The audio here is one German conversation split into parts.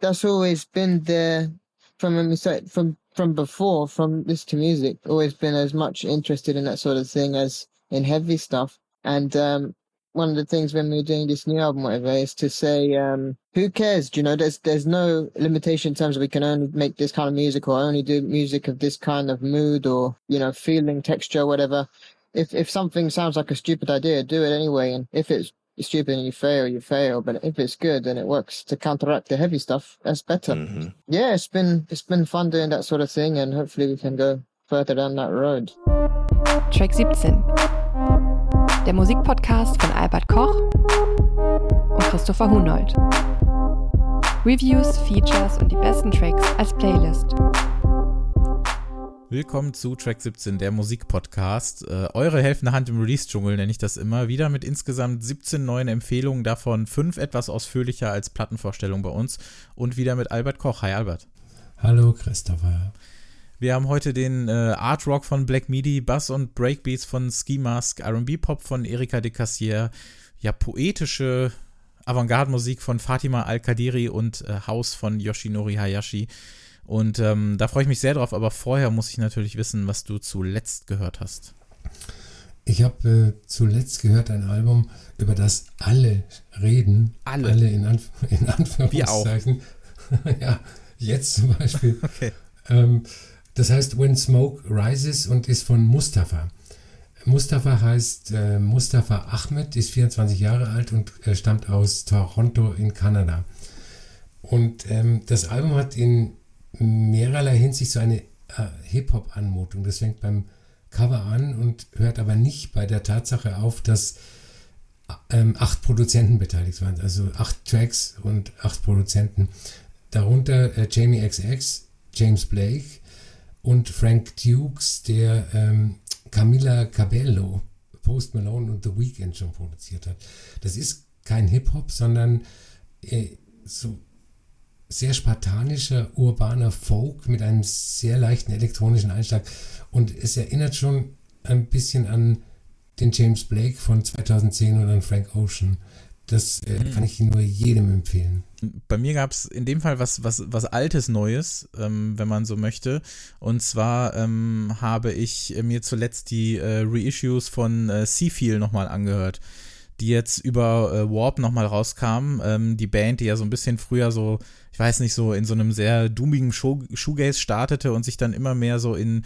that's always been there from from from before, from this to music. Always been as much interested in that sort of thing as in heavy stuff. And um, one of the things when we are doing this new album, whatever, is to say, um, who cares? Do you know, there's there's no limitation in terms of we can only make this kind of music or only do music of this kind of mood or you know feeling, texture, whatever. If if something sounds like a stupid idea, do it anyway. And if it's stupid and you fail, you fail. But if it's good and it works to counteract the heavy stuff, that's better. Mm-hmm. Yeah, it's been it's been fun doing that sort of thing, and hopefully we can go further down that road. Track 17. Der Musikpodcast von Albert Koch und Christopher Hunold. Reviews, Features und die besten Tracks als Playlist. Willkommen zu Track 17, der Musikpodcast. Äh, eure helfende Hand im Release-Dschungel nenne ich das immer. Wieder mit insgesamt 17 neuen Empfehlungen, davon fünf etwas ausführlicher als Plattenvorstellung bei uns. Und wieder mit Albert Koch. Hi Albert. Hallo Christopher. Wir haben heute den äh, Art Rock von Black Midi, Bass und Breakbeats von Ski Mask, RB Pop von Erika de Cassier, ja, poetische Avantgarde-Musik von Fatima Al-Kadiri und äh, House von Yoshinori Hayashi. Und ähm, da freue ich mich sehr drauf, aber vorher muss ich natürlich wissen, was du zuletzt gehört hast. Ich habe äh, zuletzt gehört ein Album, über das alle reden. Alle. Alle in, Anf in Anführungszeichen. ja, jetzt zum Beispiel. okay. Ähm, das heißt When Smoke Rises und ist von Mustafa. Mustafa heißt äh, Mustafa Ahmed, ist 24 Jahre alt und äh, stammt aus Toronto in Kanada. Und ähm, das Album hat in mehrerlei Hinsicht so eine äh, Hip-Hop-Anmutung. Das fängt beim Cover an und hört aber nicht bei der Tatsache auf, dass ähm, acht Produzenten beteiligt waren. Also acht Tracks und acht Produzenten. Darunter äh, Jamie XX, James Blake, und Frank Dukes, der ähm, Camila Cabello, Post Malone und The Weeknd schon produziert hat. Das ist kein Hip-Hop, sondern äh, so sehr spartanischer, urbaner Folk mit einem sehr leichten elektronischen Einschlag. Und es erinnert schon ein bisschen an den James Blake von 2010 oder an Frank Ocean. Das äh, mhm. kann ich nur jedem empfehlen. Bei mir gab es in dem Fall was, was, was Altes Neues, ähm, wenn man so möchte. Und zwar ähm, habe ich mir zuletzt die äh, Reissues von äh, Seafeel nochmal angehört, die jetzt über äh, Warp nochmal rauskamen. Ähm, die Band, die ja so ein bisschen früher so, ich weiß nicht, so in so einem sehr doomigen Shoegaze startete und sich dann immer mehr so in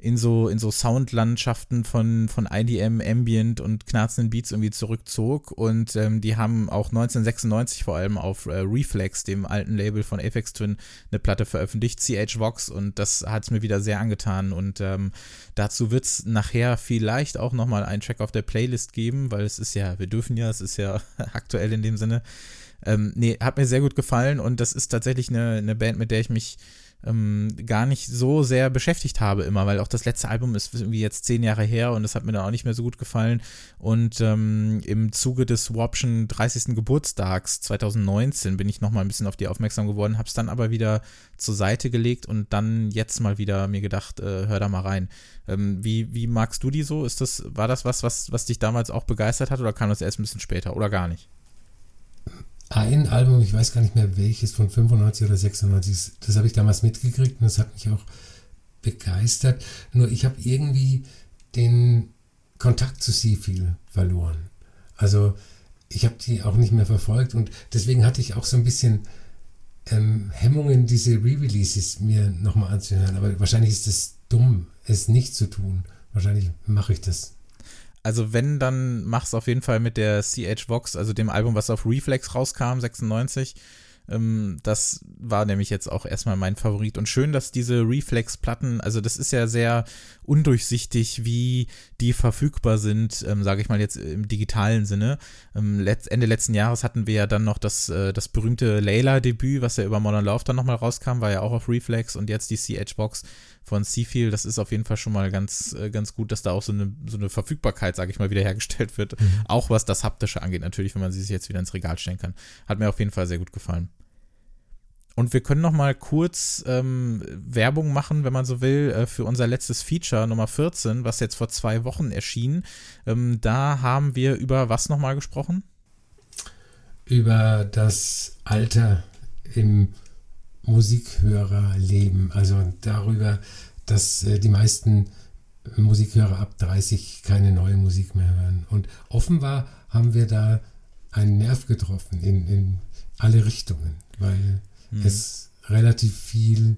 in so, in so Soundlandschaften von, von IDM, Ambient und knarzenden Beats irgendwie zurückzog. Und ähm, die haben auch 1996 vor allem auf äh, Reflex, dem alten Label von Apex Twin, eine Platte veröffentlicht, CH Vox. Und das hat es mir wieder sehr angetan. Und ähm, dazu wird es nachher vielleicht auch nochmal einen Track auf der Playlist geben, weil es ist ja, wir dürfen ja, es ist ja aktuell in dem Sinne. Ähm, nee, hat mir sehr gut gefallen und das ist tatsächlich eine, eine Band, mit der ich mich ähm, gar nicht so sehr beschäftigt habe immer, weil auch das letzte Album ist irgendwie jetzt zehn Jahre her und das hat mir dann auch nicht mehr so gut gefallen. Und ähm, im Zuge des Warpschen 30. Geburtstags 2019 bin ich nochmal ein bisschen auf die aufmerksam geworden, habe es dann aber wieder zur Seite gelegt und dann jetzt mal wieder mir gedacht, äh, hör da mal rein. Ähm, wie, wie magst du die so? Ist das, war das was, was, was dich damals auch begeistert hat oder kam das erst ein bisschen später oder gar nicht? Ein Album, ich weiß gar nicht mehr welches, von 95 oder 96, das habe ich damals mitgekriegt und das hat mich auch begeistert. Nur ich habe irgendwie den Kontakt zu Seafield verloren. Also ich habe die auch nicht mehr verfolgt und deswegen hatte ich auch so ein bisschen ähm, Hemmungen, diese Re-Releases mir nochmal anzuhören. Aber wahrscheinlich ist es dumm, es nicht zu tun. Wahrscheinlich mache ich das also wenn, dann mach's auf jeden Fall mit der CH Vox, also dem Album, was auf Reflex rauskam, 96. Ähm, das war nämlich jetzt auch erstmal mein Favorit. Und schön, dass diese Reflex-Platten, also das ist ja sehr undurchsichtig, wie die verfügbar sind, ähm, sage ich mal jetzt im digitalen Sinne. Ähm, Ende letzten Jahres hatten wir ja dann noch das, äh, das berühmte Layla-Debüt, was ja über Modern Love dann nochmal rauskam, war ja auch auf Reflex und jetzt die CH-Box von Seafield. Das ist auf jeden Fall schon mal ganz, äh, ganz gut, dass da auch so eine, so eine Verfügbarkeit, sage ich mal, wiederhergestellt wird. Mhm. Auch was das Haptische angeht, natürlich, wenn man sie sich jetzt wieder ins Regal stellen kann. Hat mir auf jeden Fall sehr gut gefallen. Und wir können noch mal kurz ähm, Werbung machen, wenn man so will, äh, für unser letztes Feature Nummer 14, was jetzt vor zwei Wochen erschien. Ähm, da haben wir über was nochmal gesprochen? Über das Alter im Musikhörerleben, also darüber, dass äh, die meisten Musikhörer ab 30 keine neue Musik mehr hören. Und offenbar haben wir da einen Nerv getroffen in, in alle Richtungen, weil mhm. es relativ viel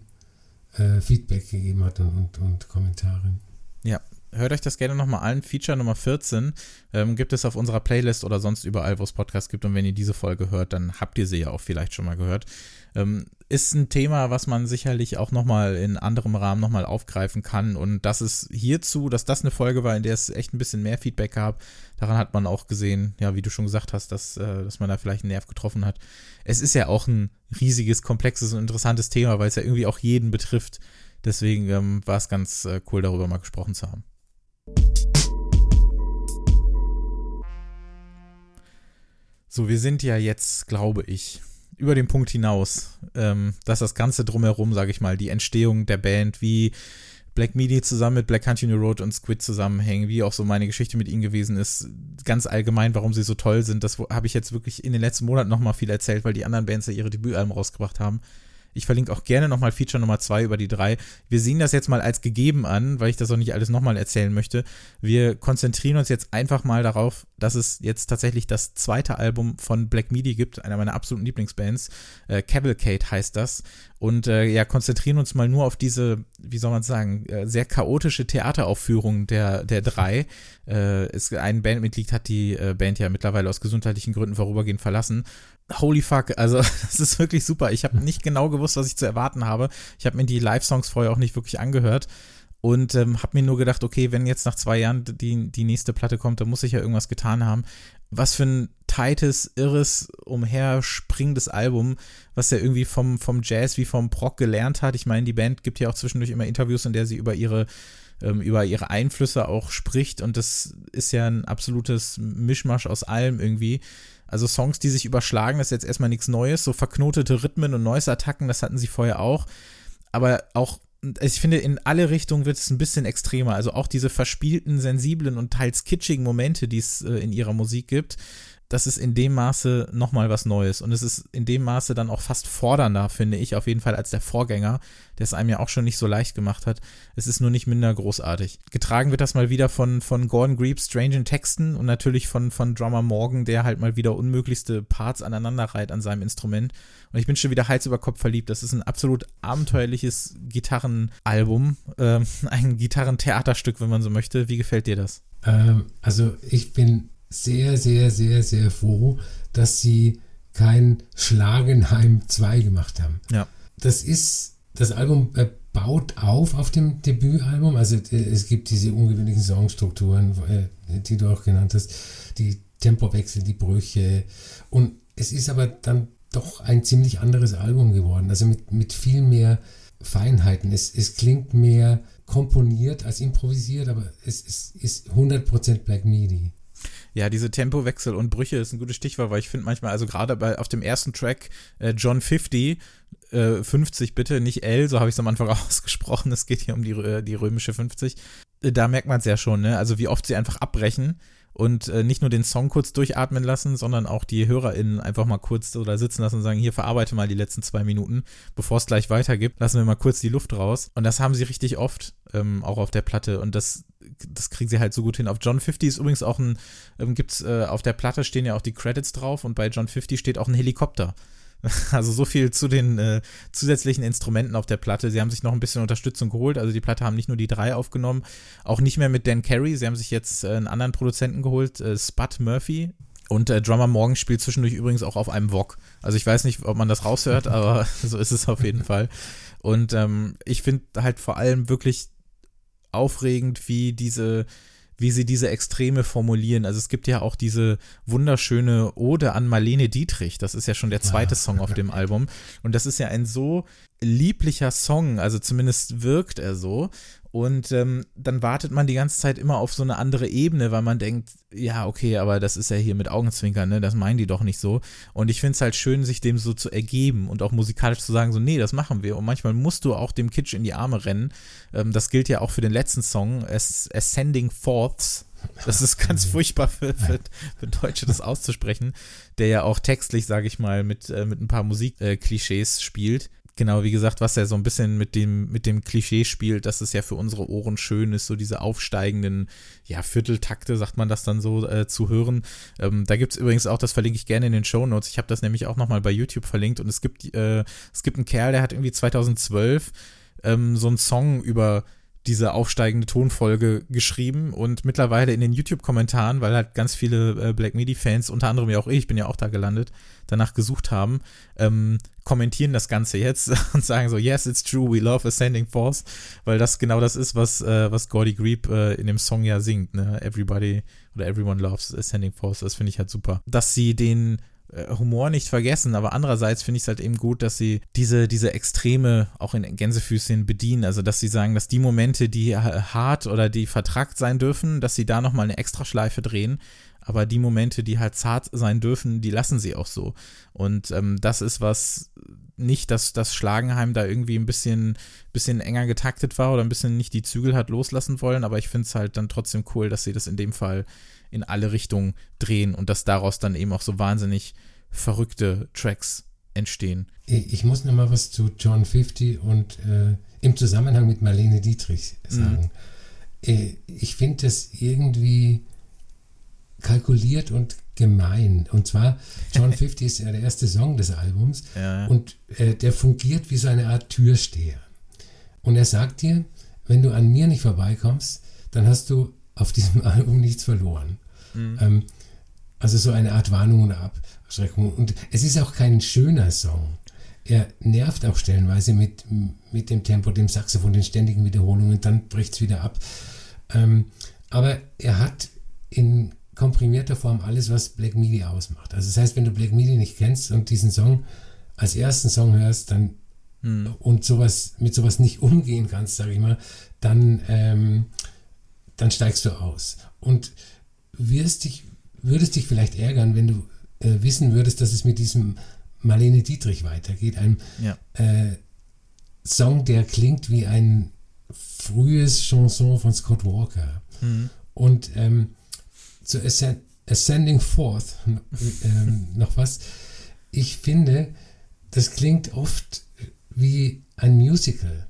äh, Feedback gegeben hat und, und, und Kommentare. Ja, hört euch das gerne nochmal an. Feature Nummer 14 ähm, gibt es auf unserer Playlist oder sonst überall, wo es Podcasts gibt. Und wenn ihr diese Folge hört, dann habt ihr sie ja auch vielleicht schon mal gehört. Ähm, ist ein Thema, was man sicherlich auch nochmal in anderem Rahmen nochmal aufgreifen kann. Und dass es hierzu, dass das eine Folge war, in der es echt ein bisschen mehr Feedback gab, daran hat man auch gesehen, ja, wie du schon gesagt hast, dass, äh, dass man da vielleicht einen Nerv getroffen hat. Es ist ja auch ein riesiges, komplexes und interessantes Thema, weil es ja irgendwie auch jeden betrifft. Deswegen ähm, war es ganz äh, cool, darüber mal gesprochen zu haben. So, wir sind ja jetzt, glaube ich, über den Punkt hinaus, ähm, dass das Ganze drumherum, sage ich mal, die Entstehung der Band, wie Black Midi zusammen mit Black Country New Road und Squid zusammenhängen, wie auch so meine Geschichte mit ihnen gewesen ist, ganz allgemein, warum sie so toll sind, das habe ich jetzt wirklich in den letzten Monaten nochmal viel erzählt, weil die anderen Bands ja ihre Debütalben rausgebracht haben. Ich verlinke auch gerne nochmal Feature Nummer 2 über die drei. Wir sehen das jetzt mal als gegeben an, weil ich das auch nicht alles nochmal erzählen möchte. Wir konzentrieren uns jetzt einfach mal darauf, dass es jetzt tatsächlich das zweite Album von Black Midi gibt, einer meiner absoluten Lieblingsbands. Äh, Cavalcade heißt das. Und äh, ja, konzentrieren uns mal nur auf diese, wie soll man sagen, äh, sehr chaotische Theateraufführung der, der drei. Äh, es, ein Bandmitglied hat die äh, Band ja mittlerweile aus gesundheitlichen Gründen vorübergehend verlassen holy fuck, also das ist wirklich super. Ich habe nicht genau gewusst, was ich zu erwarten habe. Ich habe mir die Live-Songs vorher auch nicht wirklich angehört und ähm, habe mir nur gedacht, okay, wenn jetzt nach zwei Jahren die, die nächste Platte kommt, dann muss ich ja irgendwas getan haben. Was für ein tightes, irres, umherspringendes Album, was ja irgendwie vom, vom Jazz wie vom Proc gelernt hat. Ich meine, die Band gibt ja auch zwischendurch immer Interviews, in der sie über ihre ähm, über ihre Einflüsse auch spricht und das ist ja ein absolutes Mischmasch aus allem irgendwie. Also Songs, die sich überschlagen, das ist jetzt erstmal nichts Neues. So verknotete Rhythmen und Noise-Attacken, das hatten sie vorher auch. Aber auch, ich finde, in alle Richtungen wird es ein bisschen extremer. Also auch diese verspielten, sensiblen und teils kitschigen Momente, die es äh, in ihrer Musik gibt, das ist in dem Maße nochmal was Neues. Und es ist in dem Maße dann auch fast fordernder, finde ich, auf jeden Fall als der Vorgänger, der es einem ja auch schon nicht so leicht gemacht hat. Es ist nur nicht minder großartig. Getragen wird das mal wieder von, von Gordon Greaves strangen Texten und natürlich von, von Drummer Morgan, der halt mal wieder unmöglichste Parts aneinanderreiht an seinem Instrument. Und ich bin schon wieder Hals über Kopf verliebt. Das ist ein absolut abenteuerliches Gitarrenalbum, äh, ein Gitarrentheaterstück, wenn man so möchte. Wie gefällt dir das? Ähm, also ich bin sehr, sehr, sehr, sehr froh, dass sie kein Schlagenheim 2 gemacht haben. Ja. Das ist, das Album baut auf auf dem Debütalbum. Also äh, es gibt diese ungewöhnlichen Songstrukturen, äh, die du auch genannt hast, die Tempowechsel, die Brüche. Und es ist aber dann doch ein ziemlich anderes Album geworden. Also mit, mit viel mehr Feinheiten. Es, es klingt mehr komponiert als improvisiert, aber es, es ist 100% Black Midi. Ja, diese Tempowechsel und Brüche ist ein gutes Stichwort, weil ich finde manchmal, also gerade bei auf dem ersten Track, äh, John 50, äh, 50 bitte, nicht L, so habe ich es am Anfang ausgesprochen, es geht hier um die, äh, die römische 50. Äh, da merkt man es ja schon, ne? Also wie oft sie einfach abbrechen und äh, nicht nur den Song kurz durchatmen lassen, sondern auch die HörerInnen einfach mal kurz oder sitzen lassen und sagen, hier verarbeite mal die letzten zwei Minuten, bevor es gleich weitergibt, lassen wir mal kurz die Luft raus. Und das haben sie richtig oft, ähm, auch auf der Platte. Und das, das kriegen sie halt so gut hin. Auf John 50 ist übrigens auch ein, ähm, gibt's, äh, auf der Platte stehen ja auch die Credits drauf und bei John 50 steht auch ein Helikopter. Also so viel zu den äh, zusätzlichen Instrumenten auf der Platte. Sie haben sich noch ein bisschen Unterstützung geholt. Also die Platte haben nicht nur die drei aufgenommen, auch nicht mehr mit Dan Carey. Sie haben sich jetzt äh, einen anderen Produzenten geholt, äh, Spud Murphy. Und äh, Drummer Morgan spielt zwischendurch übrigens auch auf einem Wok. Also ich weiß nicht, ob man das raushört, aber so ist es auf jeden Fall. Und ähm, ich finde halt vor allem wirklich aufregend, wie diese wie sie diese Extreme formulieren. Also es gibt ja auch diese wunderschöne Ode an Marlene Dietrich. Das ist ja schon der zweite Song auf dem Album. Und das ist ja ein so lieblicher Song, also zumindest wirkt er so. Und ähm, dann wartet man die ganze Zeit immer auf so eine andere Ebene, weil man denkt, ja, okay, aber das ist ja hier mit Augenzwinkern, ne? Das meinen die doch nicht so. Und ich finde es halt schön, sich dem so zu ergeben und auch musikalisch zu sagen, so, nee, das machen wir. Und manchmal musst du auch dem Kitsch in die Arme rennen. Ähm, das gilt ja auch für den letzten Song, Ascending Forths. Das ist ganz furchtbar für, für, für Deutsche, das auszusprechen, der ja auch textlich, sage ich mal, mit, äh, mit ein paar Musikklischees äh, spielt Genau, wie gesagt, was ja so ein bisschen mit dem, mit dem Klischee spielt, dass es ja für unsere Ohren schön ist, so diese aufsteigenden, ja, Vierteltakte, sagt man das dann so, äh, zu hören. Ähm, da gibt es übrigens auch, das verlinke ich gerne in den Show Notes. Ich habe das nämlich auch nochmal bei YouTube verlinkt und es gibt, äh, es gibt einen Kerl, der hat irgendwie 2012 ähm, so einen Song über diese aufsteigende Tonfolge geschrieben und mittlerweile in den YouTube-Kommentaren, weil halt ganz viele äh, Black Midi-Fans, unter anderem ja auch ich, ich bin ja auch da gelandet, danach gesucht haben, ähm, kommentieren das Ganze jetzt und sagen so, yes, it's true, we love Ascending Force, weil das genau das ist, was, äh, was Gordy Grebe äh, in dem Song ja singt, ne? Everybody oder Everyone loves Ascending Force, das finde ich halt super. Dass sie den Humor nicht vergessen, aber andererseits finde ich es halt eben gut, dass sie diese, diese Extreme auch in Gänsefüßchen bedienen. Also, dass sie sagen, dass die Momente, die hart oder die vertrackt sein dürfen, dass sie da nochmal eine Extraschleife drehen. Aber die Momente, die halt zart sein dürfen, die lassen sie auch so. Und ähm, das ist was, nicht, dass das Schlagenheim da irgendwie ein bisschen, bisschen enger getaktet war oder ein bisschen nicht die Zügel hat loslassen wollen, aber ich finde es halt dann trotzdem cool, dass sie das in dem Fall in alle Richtungen drehen und dass daraus dann eben auch so wahnsinnig verrückte Tracks entstehen. Ich muss noch mal was zu John 50 und äh, im Zusammenhang mit Marlene Dietrich sagen. Mhm. Ich finde das irgendwie kalkuliert und gemein. Und zwar, John 50 ist ja der erste Song des Albums ja. und äh, der fungiert wie so eine Art Türsteher. Und er sagt dir, wenn du an mir nicht vorbeikommst, dann hast du auf diesem Album nichts verloren. Mhm. Ähm, also so eine Art Warnung und Abschreckung. Und es ist auch kein schöner Song. Er nervt auch stellenweise mit, mit dem Tempo, dem Saxophon, den ständigen Wiederholungen, dann bricht es wieder ab. Ähm, aber er hat in komprimierter Form alles, was Black Midi ausmacht. Also das heißt, wenn du Black Midi nicht kennst und diesen Song als ersten Song hörst, dann hm. und sowas mit sowas nicht umgehen kannst, sage ich mal, dann ähm, dann steigst du aus. Und wirst dich, würdest dich vielleicht ärgern, wenn du äh, wissen würdest, dass es mit diesem Marlene Dietrich weitergeht. Ein ja. äh, Song, der klingt wie ein frühes Chanson von Scott Walker. Mhm. Und ähm, zu Ascend Ascending Forth ähm, noch was. Ich finde, das klingt oft wie ein Musical,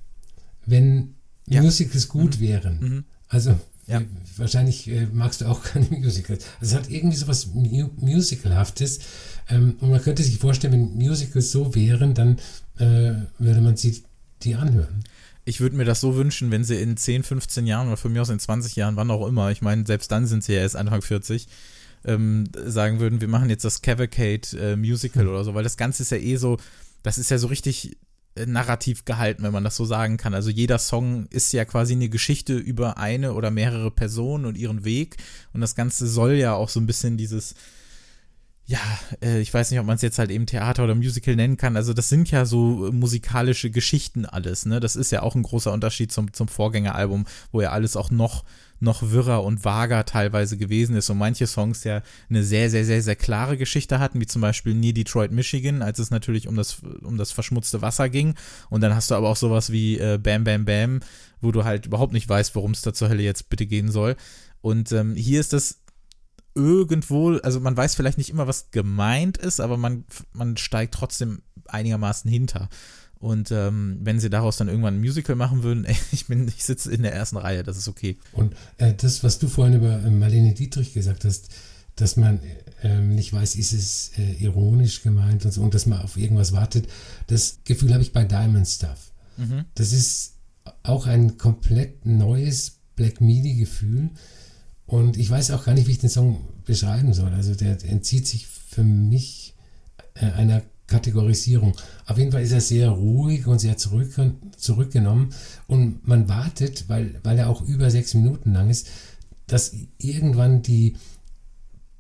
wenn ja. Musicals gut mhm. wären. Mhm. Also ja. Wahrscheinlich äh, magst du auch keine Musicals. Also es hat irgendwie so was Mu Musicalhaftes. Ähm, und man könnte sich vorstellen, wenn Musicals so wären, dann äh, würde man sie die anhören. Ich würde mir das so wünschen, wenn sie in 10, 15 Jahren oder von mir aus in 20 Jahren, wann auch immer, ich meine, selbst dann sind sie ja erst Anfang 40, ähm, sagen würden, wir machen jetzt das Cavalcade äh, Musical mhm. oder so, weil das Ganze ist ja eh so, das ist ja so richtig äh, narrativ gehalten, wenn man das so sagen kann. Also jeder Song ist ja quasi eine Geschichte über eine oder mehrere Personen und ihren Weg. Und das Ganze soll ja auch so ein bisschen dieses, ja, äh, ich weiß nicht, ob man es jetzt halt eben Theater oder Musical nennen kann. Also das sind ja so musikalische Geschichten alles, ne? Das ist ja auch ein großer Unterschied zum, zum Vorgängeralbum, wo ja alles auch noch noch wirrer und vager teilweise gewesen ist und manche Songs ja eine sehr, sehr, sehr, sehr klare Geschichte hatten, wie zum Beispiel Nie Detroit, Michigan, als es natürlich um das, um das verschmutzte Wasser ging. Und dann hast du aber auch sowas wie äh, Bam Bam Bam, wo du halt überhaupt nicht weißt, worum es da zur Hölle jetzt bitte gehen soll. Und ähm, hier ist das irgendwo, also man weiß vielleicht nicht immer, was gemeint ist, aber man, man steigt trotzdem einigermaßen hinter. Und ähm, wenn sie daraus dann irgendwann ein Musical machen würden, ey, ich bin, ich sitze in der ersten Reihe, das ist okay. Und äh, das, was du vorhin über äh, Marlene Dietrich gesagt hast, dass man äh, nicht weiß, ist es äh, ironisch gemeint und so, und dass man auf irgendwas wartet, das Gefühl habe ich bei Diamond Stuff. Mhm. Das ist auch ein komplett neues Black Midi-Gefühl. Und ich weiß auch gar nicht, wie ich den Song beschreiben soll. Also der entzieht sich für mich äh, einer Kategorisierung. Auf jeden Fall ist er sehr ruhig und sehr zurück, zurückgenommen und man wartet, weil, weil er auch über sechs Minuten lang ist, dass irgendwann die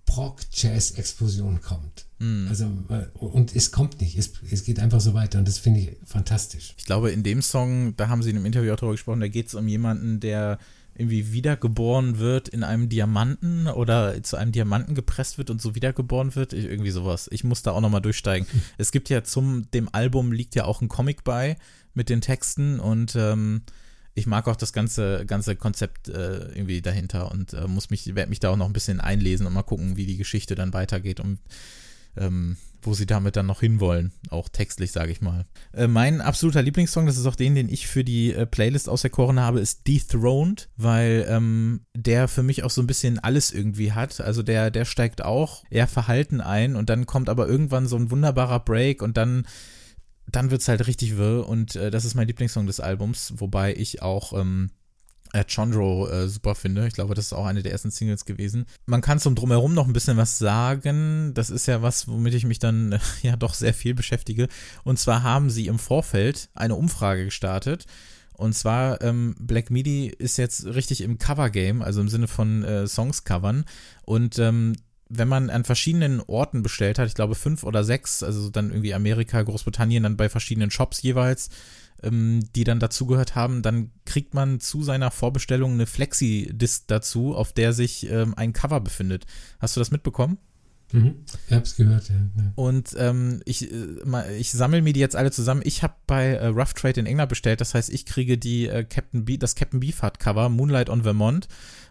Prog-Jazz-Explosion kommt. Mm. Also, und es kommt nicht, es, es geht einfach so weiter und das finde ich fantastisch. Ich glaube, in dem Song, da haben sie in einem Interview auch drüber gesprochen, da geht es um jemanden, der irgendwie wiedergeboren wird in einem Diamanten oder zu einem Diamanten gepresst wird und so wiedergeboren wird. Ich, irgendwie sowas. Ich muss da auch nochmal durchsteigen. Es gibt ja zum dem Album liegt ja auch ein Comic bei mit den Texten und ähm, ich mag auch das ganze, ganze Konzept äh, irgendwie dahinter und äh, muss mich, werde mich da auch noch ein bisschen einlesen und mal gucken, wie die Geschichte dann weitergeht. Und ähm, wo sie damit dann noch hinwollen, auch textlich, sage ich mal. Äh, mein absoluter Lieblingssong, das ist auch den, den ich für die äh, Playlist auserkoren habe, ist Dethroned, weil ähm, der für mich auch so ein bisschen alles irgendwie hat. Also der, der steigt auch eher verhalten ein und dann kommt aber irgendwann so ein wunderbarer Break und dann dann wird es halt richtig wirr und äh, das ist mein Lieblingssong des Albums, wobei ich auch ähm, äh, Chondro äh, super finde. Ich glaube, das ist auch eine der ersten Singles gewesen. Man kann zum Drumherum noch ein bisschen was sagen. Das ist ja was, womit ich mich dann äh, ja doch sehr viel beschäftige. Und zwar haben sie im Vorfeld eine Umfrage gestartet. Und zwar, ähm, Black Midi ist jetzt richtig im Cover-Game, also im Sinne von äh, Songs covern. Und ähm, wenn man an verschiedenen Orten bestellt hat, ich glaube fünf oder sechs, also dann irgendwie Amerika, Großbritannien, dann bei verschiedenen Shops jeweils, ähm, die dann dazugehört haben, dann kriegt man zu seiner Vorbestellung eine Flexi-Disc dazu, auf der sich ähm, ein Cover befindet. Hast du das mitbekommen? Mhm. Ich hab's gehört, ja. ja. Und ähm, ich, äh, ich sammle mir die jetzt alle zusammen. Ich habe bei äh, Rough Trade in England bestellt, das heißt, ich kriege die äh, Captain B, das Captain Beefheart Cover, Moonlight on Vermont.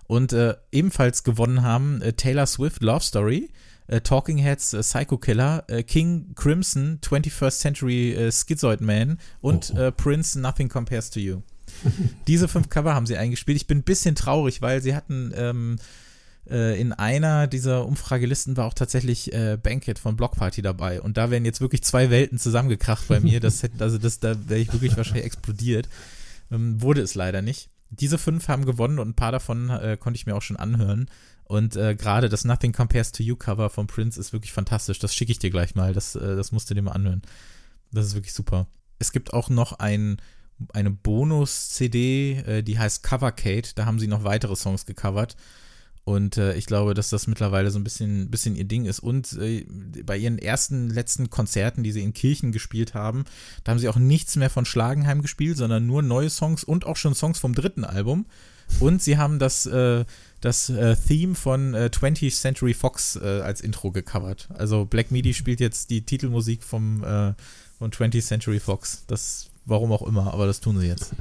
Und äh, ebenfalls gewonnen haben äh, Taylor Swift Love Story, äh, Talking Heads äh, Psycho Killer, äh, King Crimson 21st Century äh, Schizoid Man und oh, oh. Äh, Prince Nothing Compares to You. Diese fünf Cover haben sie eingespielt. Ich bin ein bisschen traurig, weil sie hatten ähm, äh, in einer dieser Umfragelisten war auch tatsächlich äh, Banquet von Block Party dabei. Und da wären jetzt wirklich zwei Welten zusammengekracht bei mir. Das hätte, also das, da wäre ich wirklich wahrscheinlich explodiert. Ähm, wurde es leider nicht. Diese fünf haben gewonnen und ein paar davon äh, konnte ich mir auch schon anhören. Und äh, gerade das Nothing Compares to You Cover von Prince ist wirklich fantastisch. Das schicke ich dir gleich mal. Das, äh, das musst du dir mal anhören. Das ist wirklich super. Es gibt auch noch ein, eine Bonus-CD, äh, die heißt Covercade. Da haben sie noch weitere Songs gecovert. Und äh, ich glaube, dass das mittlerweile so ein bisschen, bisschen ihr Ding ist. Und äh, bei ihren ersten, letzten Konzerten, die sie in Kirchen gespielt haben, da haben sie auch nichts mehr von Schlagenheim gespielt, sondern nur neue Songs und auch schon Songs vom dritten Album. Und sie haben das, äh, das äh, Theme von äh, 20th Century Fox äh, als Intro gecovert. Also Black Midi spielt jetzt die Titelmusik vom, äh, von 20th Century Fox. Das, warum auch immer, aber das tun sie jetzt.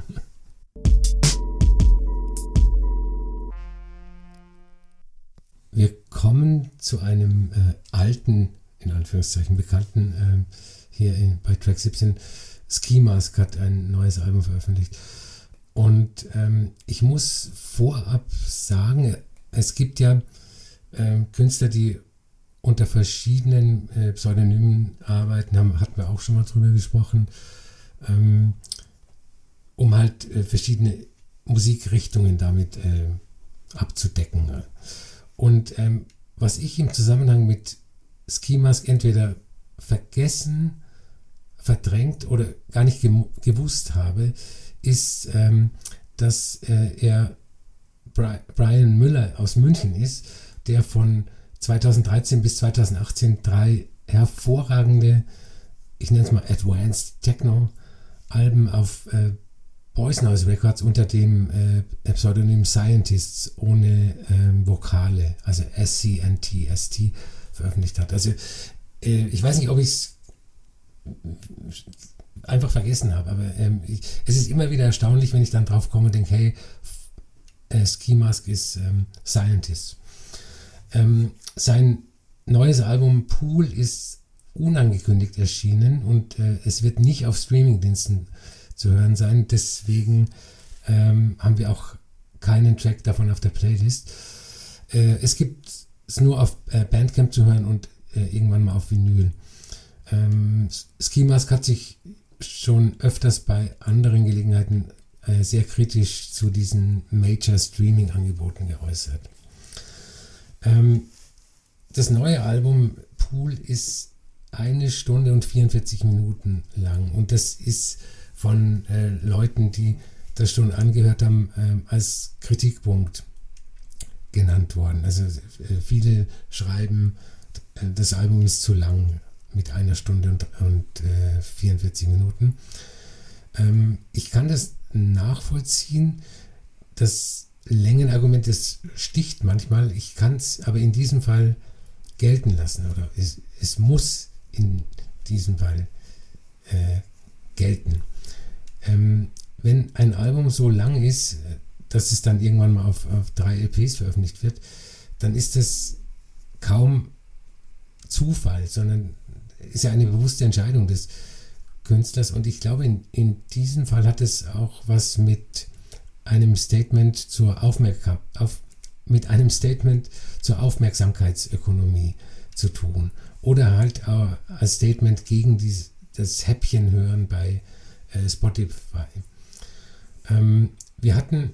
Wir kommen zu einem äh, alten, in Anführungszeichen bekannten, äh, hier in, bei Track 17. Ski Mask hat ein neues Album veröffentlicht. Und ähm, ich muss vorab sagen, es gibt ja äh, Künstler, die unter verschiedenen äh, Pseudonymen arbeiten, haben, hatten wir auch schon mal drüber gesprochen, ähm, um halt äh, verschiedene Musikrichtungen damit äh, abzudecken. Und ähm, was ich im Zusammenhang mit Ski Mask entweder vergessen, verdrängt oder gar nicht gewusst habe, ist, ähm, dass äh, er Bri Brian Müller aus München ist, der von 2013 bis 2018 drei hervorragende, ich nenne es mal Advanced Techno Alben auf äh, Boys Noise Records unter dem äh, Pseudonym Scientists ohne ähm, Vokale, also S-C-N-T-S-T veröffentlicht hat. Also äh, ich weiß nicht, ob ich es einfach vergessen habe. Aber ähm, ich, es ist immer wieder erstaunlich, wenn ich dann drauf komme und denke, hey, äh, Ski Mask ist ähm, Scientist. Ähm, sein neues Album Pool ist unangekündigt erschienen und äh, es wird nicht auf Streamingdiensten zu hören sein. Deswegen ähm, haben wir auch keinen Track davon auf der Playlist. Äh, es gibt es nur auf äh, Bandcamp zu hören und äh, irgendwann mal auf Vinyl. Ähm, Ski Mask hat sich schon öfters bei anderen Gelegenheiten äh, sehr kritisch zu diesen Major Streaming Angeboten geäußert. Ähm, das neue Album Pool ist eine Stunde und 44 Minuten lang und das ist von äh, Leuten, die das schon angehört haben, äh, als Kritikpunkt genannt worden. Also äh, viele schreiben, äh, das Album ist zu lang mit einer Stunde und, und äh, 44 Minuten. Ähm, ich kann das nachvollziehen. Das Längenargument, das sticht manchmal. Ich kann es aber in diesem Fall gelten lassen oder es, es muss in diesem Fall äh, gelten. Ähm, wenn ein Album so lang ist, dass es dann irgendwann mal auf, auf drei LPs veröffentlicht wird, dann ist das kaum Zufall, sondern ist ja eine bewusste Entscheidung des Künstlers. Und ich glaube, in, in diesem Fall hat es auch was mit einem Statement zur Aufmerksamkeit, auf, mit einem Statement zur Aufmerksamkeitsökonomie zu tun. Oder halt auch als Statement gegen dies, das Häppchenhören bei äh, Spotify. Ähm, wir hatten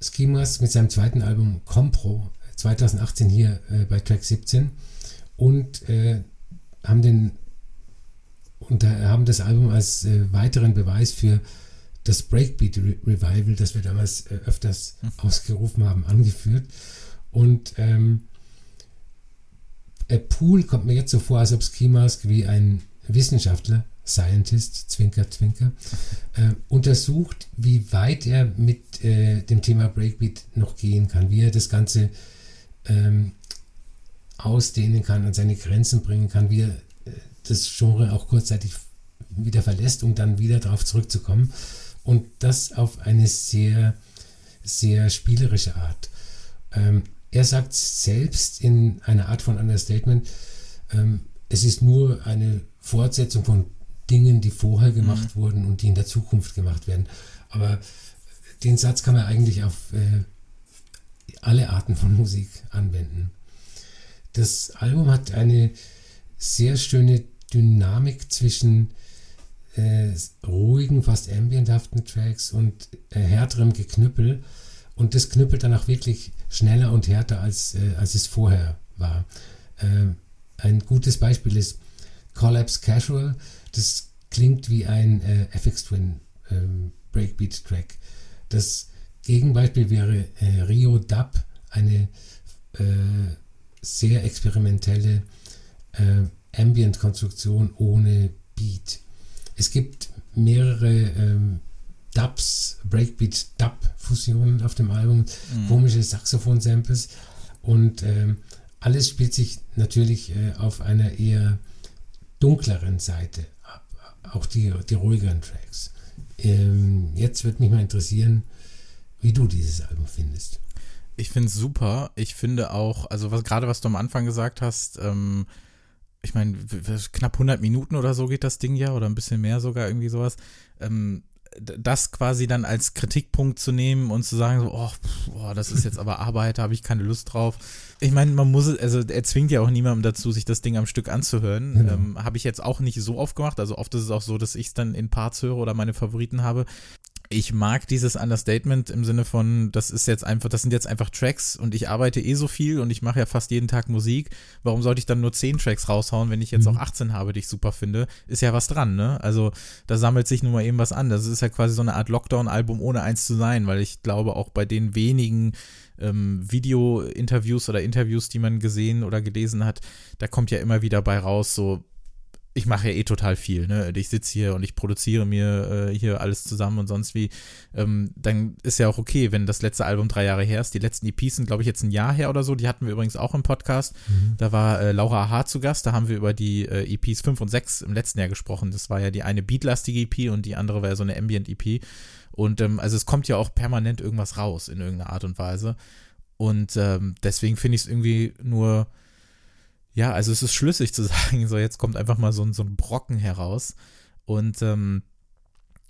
Schemas mit seinem zweiten Album Compro 2018 hier äh, bei Track 17 und äh, haben den und haben das Album als äh, weiteren Beweis für das Breakbeat Revival, das wir damals äh, öfters hm. ausgerufen haben, angeführt. Und ähm, Pool kommt mir jetzt so vor, als ob Ski Mask wie ein Wissenschaftler, Scientist, Zwinker, Zwinker, äh, untersucht, wie weit er mit äh, dem Thema Breakbeat noch gehen kann, wie er das Ganze ähm, ausdehnen kann und seine Grenzen bringen kann, wie er das Genre auch kurzzeitig wieder verlässt, um dann wieder darauf zurückzukommen. Und das auf eine sehr, sehr spielerische Art. Ähm, er sagt selbst in einer Art von Understatement, ähm, es ist nur eine Fortsetzung von Dingen, die vorher mhm. gemacht mhm. wurden und die in der Zukunft gemacht werden. Aber den Satz kann man eigentlich auf äh, alle Arten von Musik anwenden. Das Album hat eine sehr schöne Dynamik zwischen äh, ruhigen, fast ambienthaften Tracks und äh, härterem Geknüppel. Und das knüppelt dann auch wirklich schneller und härter, als, äh, als es vorher war. Ähm, ein gutes Beispiel ist Collapse Casual. Das klingt wie ein äh, FX Twin ähm, Breakbeat-Track. Das Gegenbeispiel wäre äh, Rio Dub, eine äh, sehr experimentelle äh, Ambient-Konstruktion ohne Beat. Es gibt mehrere ähm, Dubs, Breakbeat-Dub-Fusionen auf dem Album, mhm. komische Saxophon-Samples und ähm, alles spielt sich natürlich äh, auf einer eher dunkleren Seite ab, auch die, die ruhigeren Tracks. Ähm, jetzt würde mich mal interessieren, wie du dieses Album findest. Ich finde es super. Ich finde auch, also was gerade was du am Anfang gesagt hast, ähm, ich meine, knapp 100 Minuten oder so geht das Ding ja oder ein bisschen mehr sogar irgendwie sowas. Ähm, das quasi dann als Kritikpunkt zu nehmen und zu sagen, so, oh, boah, das ist jetzt aber Arbeit, da habe ich keine Lust drauf. Ich meine, man muss, also er zwingt ja auch niemandem dazu, sich das Ding am Stück anzuhören. Genau. Ähm, habe ich jetzt auch nicht so oft gemacht. Also oft ist es auch so, dass ich es dann in Parts höre oder meine Favoriten habe ich mag dieses Understatement im Sinne von, das ist jetzt einfach, das sind jetzt einfach Tracks und ich arbeite eh so viel und ich mache ja fast jeden Tag Musik. Warum sollte ich dann nur 10 Tracks raushauen, wenn ich jetzt mhm. auch 18 habe, die ich super finde? Ist ja was dran, ne? Also da sammelt sich nun mal eben was an. Das ist ja quasi so eine Art Lockdown-Album ohne eins zu sein, weil ich glaube auch bei den wenigen ähm, Video-Interviews oder Interviews, die man gesehen oder gelesen hat, da kommt ja immer wieder bei raus, so ich mache ja eh total viel, ne? Ich sitze hier und ich produziere mir äh, hier alles zusammen und sonst wie. Ähm, dann ist ja auch okay, wenn das letzte Album drei Jahre her ist. Die letzten EPs sind, glaube ich, jetzt ein Jahr her oder so. Die hatten wir übrigens auch im Podcast. Mhm. Da war äh, Laura H. zu Gast. Da haben wir über die äh, EPs 5 und 6 im letzten Jahr gesprochen. Das war ja die eine beatlastige EP und die andere war ja so eine Ambient-EP. Und ähm, also es kommt ja auch permanent irgendwas raus in irgendeiner Art und Weise. Und ähm, deswegen finde ich es irgendwie nur ja, also es ist schlüssig zu sagen, so jetzt kommt einfach mal so, so ein Brocken heraus. Und ähm,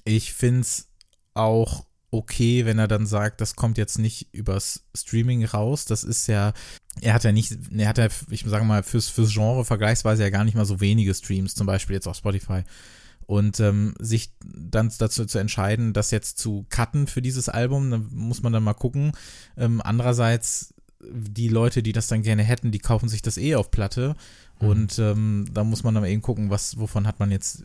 ich finde es auch okay, wenn er dann sagt, das kommt jetzt nicht übers Streaming raus. Das ist ja, er hat ja nicht, er hat ja, ich sage mal, fürs, fürs Genre vergleichsweise ja gar nicht mal so wenige Streams, zum Beispiel jetzt auf Spotify. Und ähm, sich dann dazu zu entscheiden, das jetzt zu cutten für dieses Album, dann muss man dann mal gucken. Ähm, andererseits die Leute, die das dann gerne hätten, die kaufen sich das eh auf Platte. Mhm. Und ähm, da muss man dann eben gucken, was, wovon hat man jetzt